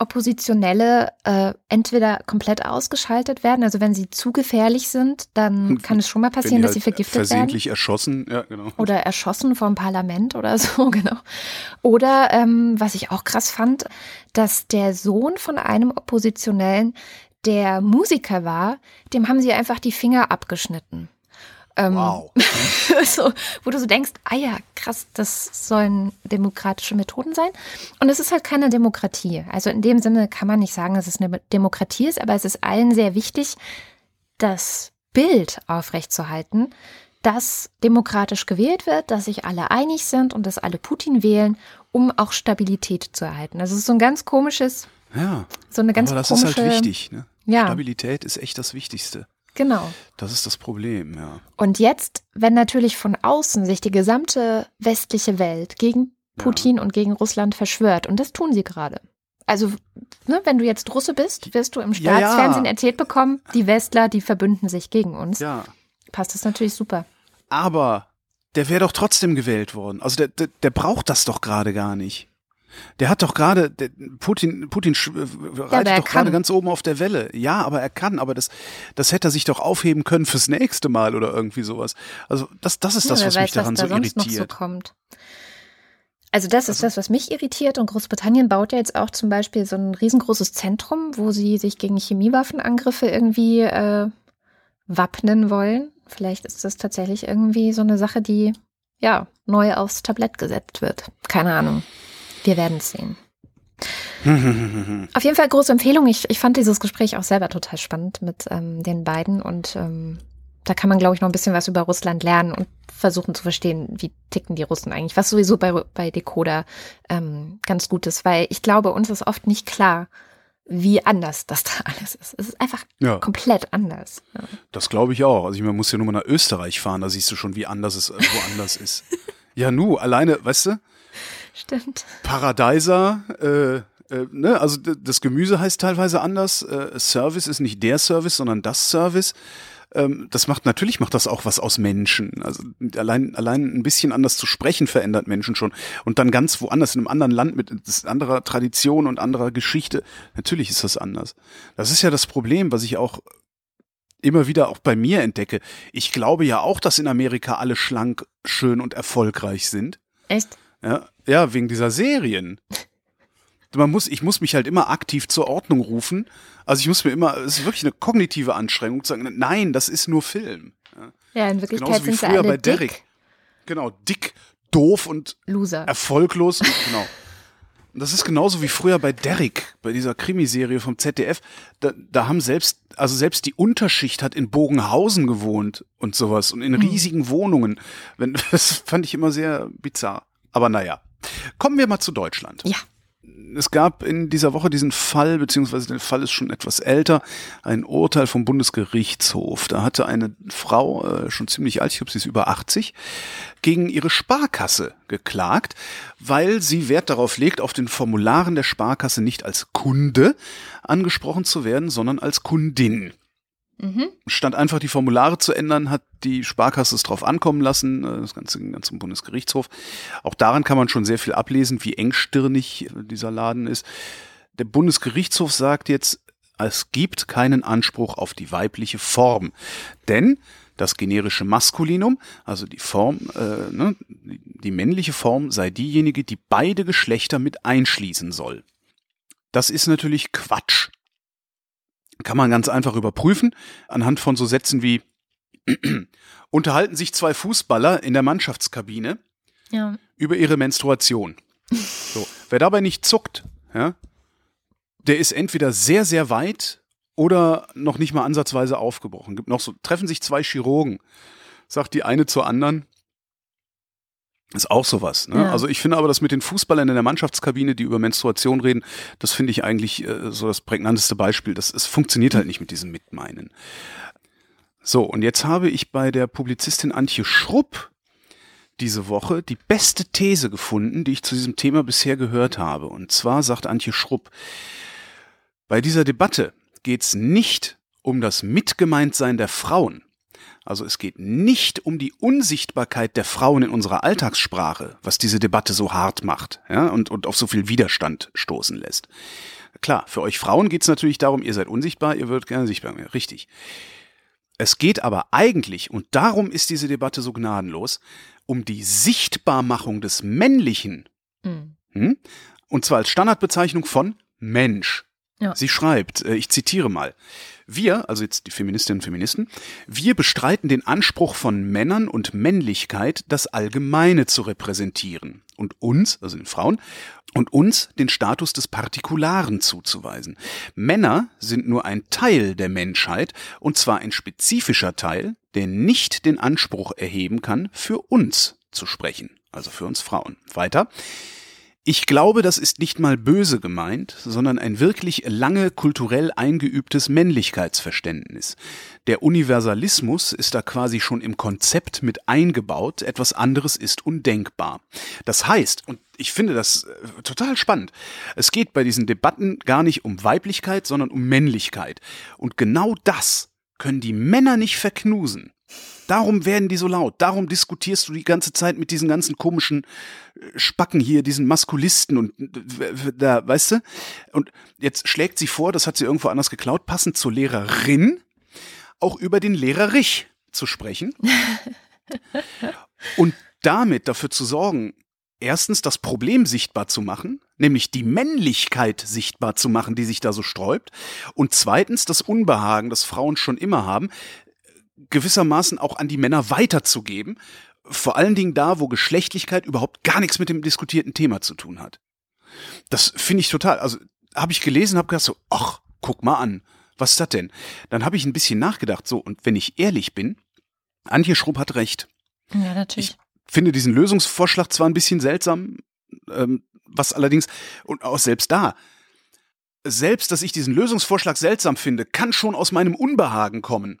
Oppositionelle äh, entweder komplett ausgeschaltet werden, also wenn sie zu gefährlich sind, dann kann es schon mal passieren, dass sie halt vergiftet versehentlich werden. erschossen, ja, genau. Oder erschossen vom Parlament oder so, genau. Oder ähm, was ich auch krass fand, dass der Sohn von einem Oppositionellen, der Musiker war, dem haben sie einfach die Finger abgeschnitten. Ähm, wow. so, wo du so denkst, ah ja, krass, das sollen demokratische Methoden sein. Und es ist halt keine Demokratie. Also in dem Sinne kann man nicht sagen, dass es eine Demokratie ist, aber es ist allen sehr wichtig, das Bild aufrechtzuerhalten, dass demokratisch gewählt wird, dass sich alle einig sind und dass alle Putin wählen, um auch Stabilität zu erhalten. Also es ist so ein ganz komisches, ja, so eine ganz aber das komische, ist halt wichtig. Ne? Ja. Stabilität ist echt das Wichtigste. Genau. Das ist das Problem, ja. Und jetzt, wenn natürlich von außen sich die gesamte westliche Welt gegen Putin ja. und gegen Russland verschwört, und das tun sie gerade. Also, ne, wenn du jetzt Russe bist, wirst du im Staatsfernsehen ja, ja. erzählt bekommen, die Westler, die verbünden sich gegen uns. Ja. Passt das natürlich super. Aber der wäre doch trotzdem gewählt worden. Also der, der, der braucht das doch gerade gar nicht. Der hat doch gerade, Putin, Putin äh, reitet ja, doch gerade ganz oben auf der Welle. Ja, aber er kann, aber das, das hätte er sich doch aufheben können fürs nächste Mal oder irgendwie sowas. Also das, das ist das, ja, was weiß, mich daran was da so irritiert. So. Also das ist also, das, was mich irritiert. Und Großbritannien baut ja jetzt auch zum Beispiel so ein riesengroßes Zentrum, wo sie sich gegen Chemiewaffenangriffe irgendwie äh, wappnen wollen. Vielleicht ist das tatsächlich irgendwie so eine Sache, die ja neu aufs Tablett gesetzt wird. Keine Ahnung. Wir werden es sehen. Auf jeden Fall große Empfehlung. Ich, ich fand dieses Gespräch auch selber total spannend mit ähm, den beiden und ähm, da kann man, glaube ich, noch ein bisschen was über Russland lernen und versuchen zu verstehen, wie ticken die Russen eigentlich, was sowieso bei, bei Decoder ähm, ganz gut ist, weil ich glaube, uns ist oft nicht klar, wie anders das da alles ist. Es ist einfach ja. komplett anders. Ja. Das glaube ich auch. Also ich, man muss ja nur mal nach Österreich fahren, da siehst du schon, wie anders es woanders ist. Ja, nu, alleine, weißt du? Stimmt. Paradeiser, äh, äh, ne, also das Gemüse heißt teilweise anders. Äh, Service ist nicht der Service, sondern das Service ähm, das macht natürlich macht das auch was aus Menschen. Also allein allein ein bisschen anders zu sprechen verändert Menschen schon und dann ganz woanders in einem anderen Land mit anderer Tradition und anderer Geschichte. Natürlich ist das anders. Das ist ja das Problem, was ich auch immer wieder auch bei mir entdecke. Ich glaube ja auch, dass in Amerika alle schlank, schön und erfolgreich sind. Echt? Ja, ja, wegen dieser Serien man muss, ich muss mich halt immer aktiv zur Ordnung rufen. Also ich muss mir immer, es ist wirklich eine kognitive Anstrengung zu sagen, nein, das ist nur Film. Ja, in Wirklichkeit Genauso wie sind früher bei Derek. Dick. Genau, dick, doof und Loser. erfolglos. genau. Und das ist genauso wie früher bei Derrick, bei dieser Krimiserie vom ZDF. Da, da haben selbst, also selbst die Unterschicht hat in Bogenhausen gewohnt und sowas und in hm. riesigen Wohnungen. Wenn, das fand ich immer sehr bizarr. Aber naja. Kommen wir mal zu Deutschland. Ja es gab in dieser Woche diesen Fall, beziehungsweise der Fall ist schon etwas älter, ein Urteil vom Bundesgerichtshof. Da hatte eine Frau, äh, schon ziemlich alt, ich glaube, sie ist über 80, gegen ihre Sparkasse geklagt, weil sie Wert darauf legt, auf den Formularen der Sparkasse nicht als Kunde angesprochen zu werden, sondern als Kundin. Mhm. Statt einfach die Formulare zu ändern, hat die Sparkasse es drauf ankommen lassen. Äh, das Ganze dann zum Bundesgerichtshof. Auch daran kann man schon sehr viel ablesen, wie engstirnig äh, dieser Laden ist. Der Bundesgerichtshof sagt jetzt, es gibt keinen Anspruch auf die weibliche Form. Denn das generische Maskulinum, also die Form, äh, ne, die männliche Form sei diejenige, die beide Geschlechter mit einschließen soll. Das ist natürlich Quatsch. Kann man ganz einfach überprüfen anhand von so Sätzen wie unterhalten sich zwei Fußballer in der Mannschaftskabine ja. über ihre Menstruation. So, wer dabei nicht zuckt, ja, der ist entweder sehr, sehr weit oder noch nicht mal ansatzweise aufgebrochen. Gibt noch so, treffen sich zwei Chirurgen, sagt die eine zur anderen, ist auch sowas. Ne? Ja. Also ich finde aber, das mit den Fußballern in der Mannschaftskabine, die über Menstruation reden, das finde ich eigentlich äh, so das prägnanteste Beispiel. Das, es funktioniert halt nicht mit diesem Mitmeinen. So, und jetzt habe ich bei der Publizistin Antje Schrupp diese Woche die beste These gefunden, die ich zu diesem Thema bisher gehört habe. Und zwar sagt Antje Schrupp, bei dieser Debatte geht es nicht um das Mitgemeintsein der Frauen, also es geht nicht um die Unsichtbarkeit der Frauen in unserer Alltagssprache, was diese Debatte so hart macht ja, und, und auf so viel Widerstand stoßen lässt. Klar, für euch Frauen geht es natürlich darum, ihr seid unsichtbar, ihr würdet gerne sichtbar werden. Richtig. Es geht aber eigentlich, und darum ist diese Debatte so gnadenlos, um die Sichtbarmachung des Männlichen. Mhm. Hm? Und zwar als Standardbezeichnung von Mensch. Ja. Sie schreibt, äh, ich zitiere mal, wir, also jetzt die Feministinnen und Feministen, wir bestreiten den Anspruch von Männern und Männlichkeit, das Allgemeine zu repräsentieren und uns, also den Frauen, und uns den Status des Partikularen zuzuweisen. Männer sind nur ein Teil der Menschheit, und zwar ein spezifischer Teil, der nicht den Anspruch erheben kann, für uns zu sprechen, also für uns Frauen. Weiter. Ich glaube, das ist nicht mal böse gemeint, sondern ein wirklich lange kulturell eingeübtes Männlichkeitsverständnis. Der Universalismus ist da quasi schon im Konzept mit eingebaut, etwas anderes ist undenkbar. Das heißt, und ich finde das äh, total spannend, es geht bei diesen Debatten gar nicht um Weiblichkeit, sondern um Männlichkeit. Und genau das können die Männer nicht verknusen. Darum werden die so laut. Darum diskutierst du die ganze Zeit mit diesen ganzen komischen äh, Spacken hier, diesen Maskulisten und äh, da, weißt du? Und jetzt schlägt sie vor, das hat sie irgendwo anders geklaut, passend zur Lehrerin, auch über den Lehrerich zu sprechen. und damit dafür zu sorgen, erstens das Problem sichtbar zu machen, nämlich die Männlichkeit sichtbar zu machen, die sich da so sträubt, und zweitens das Unbehagen, das Frauen schon immer haben, gewissermaßen auch an die Männer weiterzugeben. Vor allen Dingen da, wo Geschlechtlichkeit überhaupt gar nichts mit dem diskutierten Thema zu tun hat. Das finde ich total. Also habe ich gelesen, habe gedacht so, ach, guck mal an, was ist das denn? Dann habe ich ein bisschen nachgedacht, so, und wenn ich ehrlich bin, Antje Schrupp hat recht. Ja, natürlich. Ich finde diesen Lösungsvorschlag zwar ein bisschen seltsam, ähm, was allerdings, und auch selbst da, selbst, dass ich diesen Lösungsvorschlag seltsam finde, kann schon aus meinem Unbehagen kommen.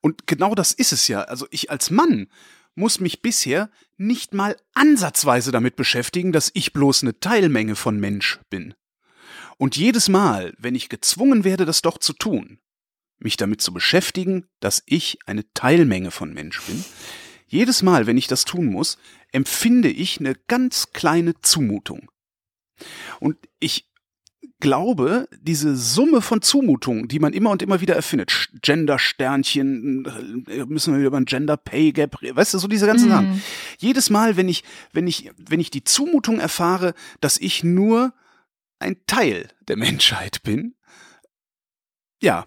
Und genau das ist es ja. Also ich als Mann muss mich bisher nicht mal ansatzweise damit beschäftigen, dass ich bloß eine Teilmenge von Mensch bin. Und jedes Mal, wenn ich gezwungen werde, das doch zu tun, mich damit zu beschäftigen, dass ich eine Teilmenge von Mensch bin, jedes Mal, wenn ich das tun muss, empfinde ich eine ganz kleine Zumutung. Und ich glaube, diese Summe von Zumutungen, die man immer und immer wieder erfindet, Gender-Sternchen, äh, müssen wir über ein Gender Pay Gap, weißt du, so diese ganzen mm. Sachen. Jedes Mal, wenn ich, wenn ich, wenn ich die Zumutung erfahre, dass ich nur ein Teil der Menschheit bin, ja,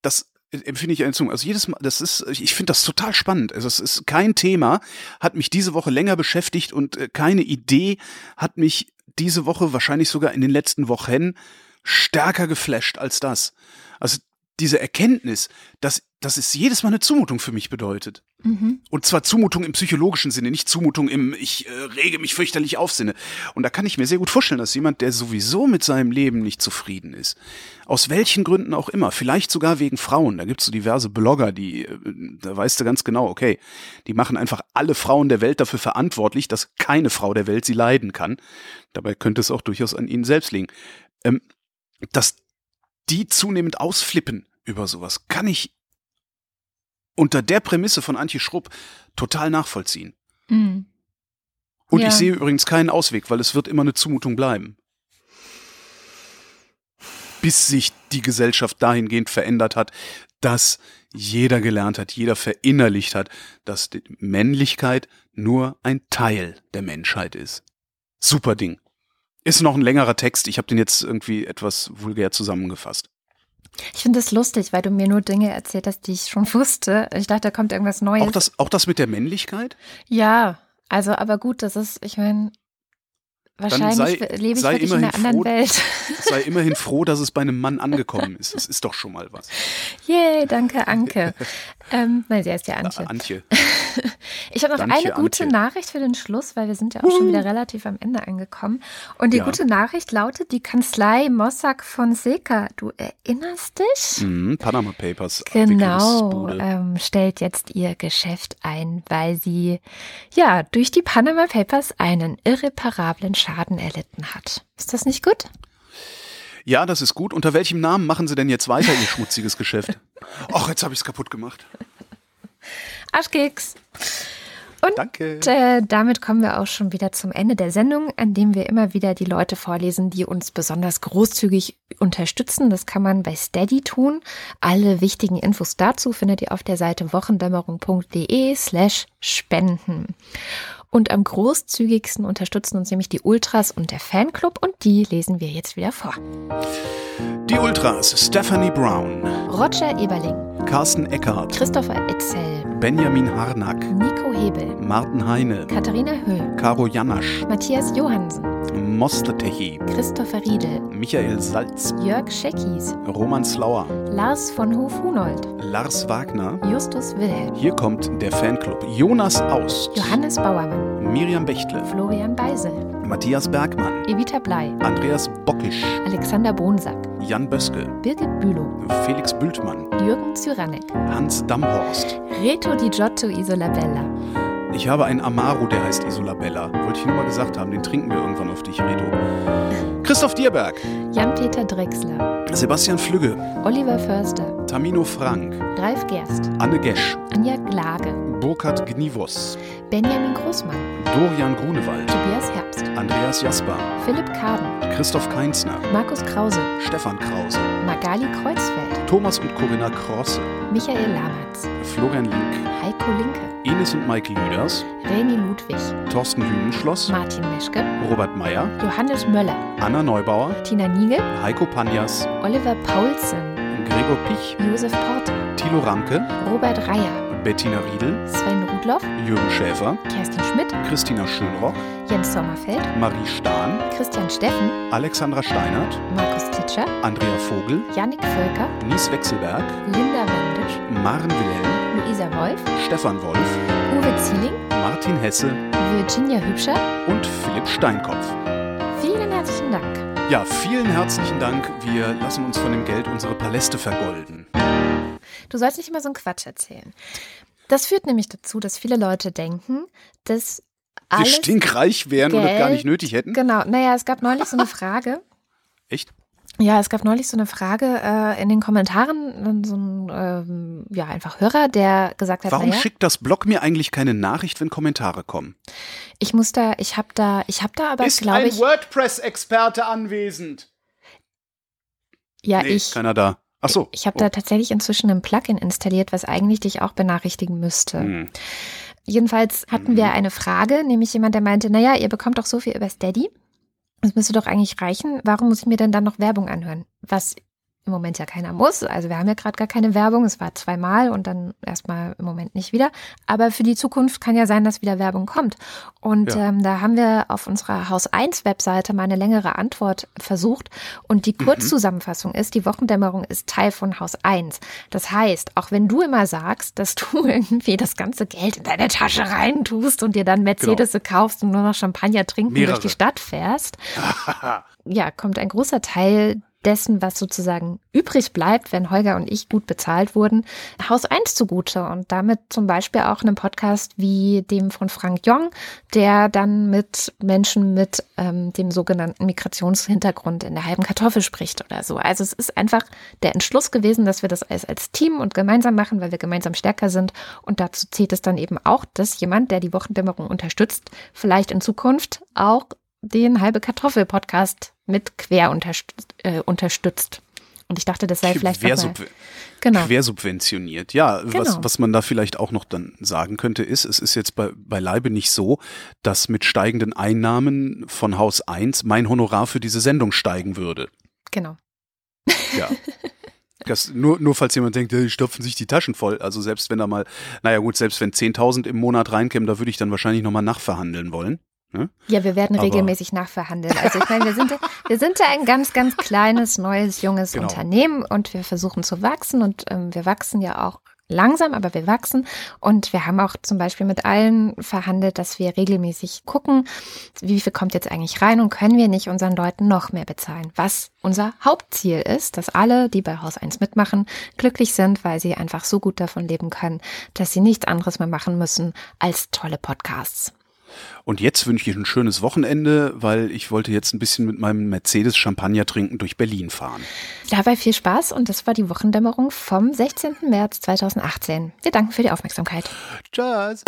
das empfinde ich eine Zumutung. Also jedes Mal, das ist, ich finde das total spannend. Also es ist kein Thema, hat mich diese Woche länger beschäftigt und äh, keine Idee hat mich diese Woche, wahrscheinlich sogar in den letzten Wochen, stärker geflasht als das. Also diese Erkenntnis, dass, dass es jedes Mal eine Zumutung für mich bedeutet. Mhm. Und zwar Zumutung im psychologischen Sinne, nicht Zumutung im ich äh, rege mich fürchterlich auf Sinne. Und da kann ich mir sehr gut vorstellen, dass jemand, der sowieso mit seinem Leben nicht zufrieden ist, aus welchen Gründen auch immer, vielleicht sogar wegen Frauen, da gibt's so diverse Blogger, die, äh, da weißt du ganz genau, okay, die machen einfach alle Frauen der Welt dafür verantwortlich, dass keine Frau der Welt sie leiden kann. Dabei könnte es auch durchaus an ihnen selbst liegen. Ähm, dass die zunehmend ausflippen über sowas kann ich unter der Prämisse von Antje Schrupp total nachvollziehen. Mhm. Und ja. ich sehe übrigens keinen Ausweg, weil es wird immer eine Zumutung bleiben. Bis sich die Gesellschaft dahingehend verändert hat, dass jeder gelernt hat, jeder verinnerlicht hat, dass die Männlichkeit nur ein Teil der Menschheit ist. Super Ding. Ist noch ein längerer Text, ich habe den jetzt irgendwie etwas vulgär zusammengefasst. Ich finde es lustig, weil du mir nur Dinge erzählt hast, die ich schon wusste. Ich dachte, da kommt irgendwas Neues. Auch das, auch das mit der Männlichkeit? Ja, also aber gut, das ist, ich meine, Wahrscheinlich sei, lebe ich wirklich in einer anderen froh, Welt. Sei immerhin froh, dass es bei einem Mann angekommen ist. Das ist doch schon mal was. Yay, danke, Anke. ähm, nein, sie heißt ja Antje. Antje. ich habe noch Danke, eine gute Antje. Nachricht für den Schluss, weil wir sind ja auch schon wieder relativ am Ende angekommen. Und die ja. gute Nachricht lautet, die Kanzlei Mossack Fonseca, du erinnerst dich? Mhm, Panama Papers. Genau, ähm, stellt jetzt ihr Geschäft ein, weil sie ja durch die Panama Papers einen irreparablen Schaden Schaden erlitten hat. Ist das nicht gut? Ja, das ist gut. Unter welchem Namen machen Sie denn jetzt weiter Ihr schmutziges Geschäft? Ach, jetzt habe ich es kaputt gemacht. Arschkeks. Und Danke. Äh, damit kommen wir auch schon wieder zum Ende der Sendung, an dem wir immer wieder die Leute vorlesen, die uns besonders großzügig unterstützen. Das kann man bei Steady tun. Alle wichtigen Infos dazu findet ihr auf der Seite wochendämmerung.de slash spenden. Und am großzügigsten unterstützen uns nämlich die Ultras und der Fanclub und die lesen wir jetzt wieder vor. Die Ultras Stephanie Brown, Roger Eberling, Carsten Eckert, Christopher Etzel, Benjamin Harnack, Nico Hebel, Martin Heine, Katharina Höll, Caro Janasch, Matthias Johansen, Mostetechi, Christopher Riedel, Michael Salz, Jörg Scheckis, Roman Slauer, Lars von Hof-Hunold, Lars Wagner, Justus Wilhelm. Hier kommt der Fanclub Jonas Aust, Johannes Bauermann, Miriam Bechtle, Florian Beisel, Matthias Bergmann, Evita Blei, Andreas Bockisch, Alexander Bonsack, Jan Böske, Birgit Bülow, Felix Bültmann, Jürgen Zyranek, Hans Damhorst, Reto Di Giotto Isolabella. Ich habe einen Amaro, der heißt Isolabella. Wollte ich nur mal gesagt haben, den trinken wir irgendwann auf dich, Reto. Christoph Dierberg, Jan-Peter Drechsler, Sebastian Flügge, Oliver Förster, Tamino Frank, Ralf Gerst, Anne Gesch, Anja Glage, Burkhard Gnivos, Benjamin Großmann, Dorian Grunewald, Tobias Herbst, Andreas Jasper, Philipp Kaden, Christoph Keinsner, Markus Krause, Stefan Krause, Magali Kreuzfeld, Thomas und Corinna Krosse, Michael Lamatz, Florian Link, Heiko Linke, Ines und Mike Lüders, Reni Ludwig, Thorsten Hünenschloss, Martin Meschke, Robert Meyer, Johannes Möller, Anna Neubauer, Tina Niegel, Heiko Panjas, Oliver Paulsen, Gregor Pich, Josef Porter, Thilo Ramke, Robert Reyer, Bettina Riedel, Sven Rudloff, Jürgen Schäfer, Kerstin Schmidt, Christina Schönrock, Jens Sommerfeld, Marie Stahn, Christian Steffen, Alexandra Steinert, Markus Titscher, Andrea Vogel, Yannick Völker, Nies Wechselberg, Linda Wendisch, Maren Wilhelm, Luisa Wolf, Stefan Wolf, Uwe Zieling, Martin Hesse Virginia Hübscher. und Philipp Steinkopf. Vielen herzlichen Dank. Ja, vielen herzlichen Dank. Wir lassen uns von dem Geld unsere Paläste vergolden. Du sollst nicht immer so einen Quatsch erzählen. Das führt nämlich dazu, dass viele Leute denken, dass Wir stinkreich wären und das gar nicht Geld- nötig hätten. Genau, naja, es gab neulich so eine Frage. Echt? Ja, es gab neulich so eine Frage äh, in den Kommentaren, so ein, ähm, ja, einfach Hörer, der gesagt hat, Warum naja, schickt das Blog mir eigentlich keine Nachricht, wenn Kommentare kommen? ich muss da, ich habe da, ich habe da aber, glaube ich, WordPress-Experte anwesend? ja, Nee, ich, keiner da. Ach so. ich habe da tatsächlich inzwischen ein Plugin installiert, was eigentlich dich auch benachrichtigen müsste. Hm. Jedenfalls hatten wir eine Frage, nämlich jemand, der meinte, naja, ihr bekommt doch so viel über Steady. Das müsste doch eigentlich reichen. Warum muss ich mir denn dann noch Werbung anhören? Was im Moment ja keiner muss. Also wir haben ja gerade gar keine Werbung. Es war zweimal und dann erstmal im Moment nicht wieder. Aber für die Zukunft kann ja sein, dass wieder Werbung kommt. Und Ja. ähm, da haben wir auf unserer Haus 1 Webseite mal eine längere Antwort versucht. Und die Kurzzusammenfassung ist, die Wochendämmerung ist Teil von Haus 1. Das heißt, auch wenn du immer sagst, dass du irgendwie das ganze Geld in deine Tasche reintust und dir dann Mercedes kaufst und nur noch Champagner trinken Mehrere. durch die Stadt fährst, ja, kommt ein großer Teil dessen, was sozusagen übrig bleibt, wenn Holger und ich gut bezahlt wurden, Haus 1 zugute und damit zum Beispiel auch einem Podcast wie dem von Frank Jong, der dann mit Menschen mit ähm, dem sogenannten Migrationshintergrund in der halben Kartoffel spricht oder so. Also es ist einfach der Entschluss gewesen, dass wir das alles als Team und gemeinsam machen, weil wir gemeinsam stärker sind und dazu zählt es dann eben auch, dass jemand, der die Wochendämmerung unterstützt, vielleicht in Zukunft auch den halbe Kartoffel Podcast mit quer unterstützt, äh, unterstützt. Und ich dachte, das sei vielleicht noch mal, Quersub genau. quersubventioniert. Ja, was, Genau. was man da vielleicht auch noch dann sagen könnte, ist, es ist jetzt bei, beileibe nicht so, dass mit steigenden Einnahmen von Haus 1 mein Honorar für diese Sendung steigen würde. genau. Ja. Das, nur, nur falls jemand denkt, die stopfen sich die Taschen voll. Also selbst wenn da mal, naja gut, selbst wenn 10.000 im Monat reinkämen, da würde ich dann wahrscheinlich nochmal nachverhandeln wollen. Ne? Ja, wir werden Aber- regelmäßig nachverhandeln. Also ich meine, wir sind, ja- wir sind ja ein ganz, ganz kleines, neues, junges Genau. Unternehmen und wir versuchen zu wachsen und ähm, wir wachsen ja auch langsam, aber wir wachsen und wir haben auch zum Beispiel mit allen verhandelt, dass wir regelmäßig gucken, wie viel kommt jetzt eigentlich rein und können wir nicht unseren Leuten noch mehr bezahlen. Was unser Hauptziel ist, dass alle, die bei Haus 1 mitmachen, glücklich sind, weil sie einfach so gut davon leben können, dass sie nichts anderes mehr machen müssen als tolle Podcasts. Und jetzt wünsche ich ein schönes Wochenende, weil ich wollte jetzt ein bisschen mit meinem Mercedes Champagner trinken durch Berlin fahren. Dabei viel Spaß und das war die Wochendämmerung vom 16. März 2018. Wir danken für die Aufmerksamkeit. Tschüss.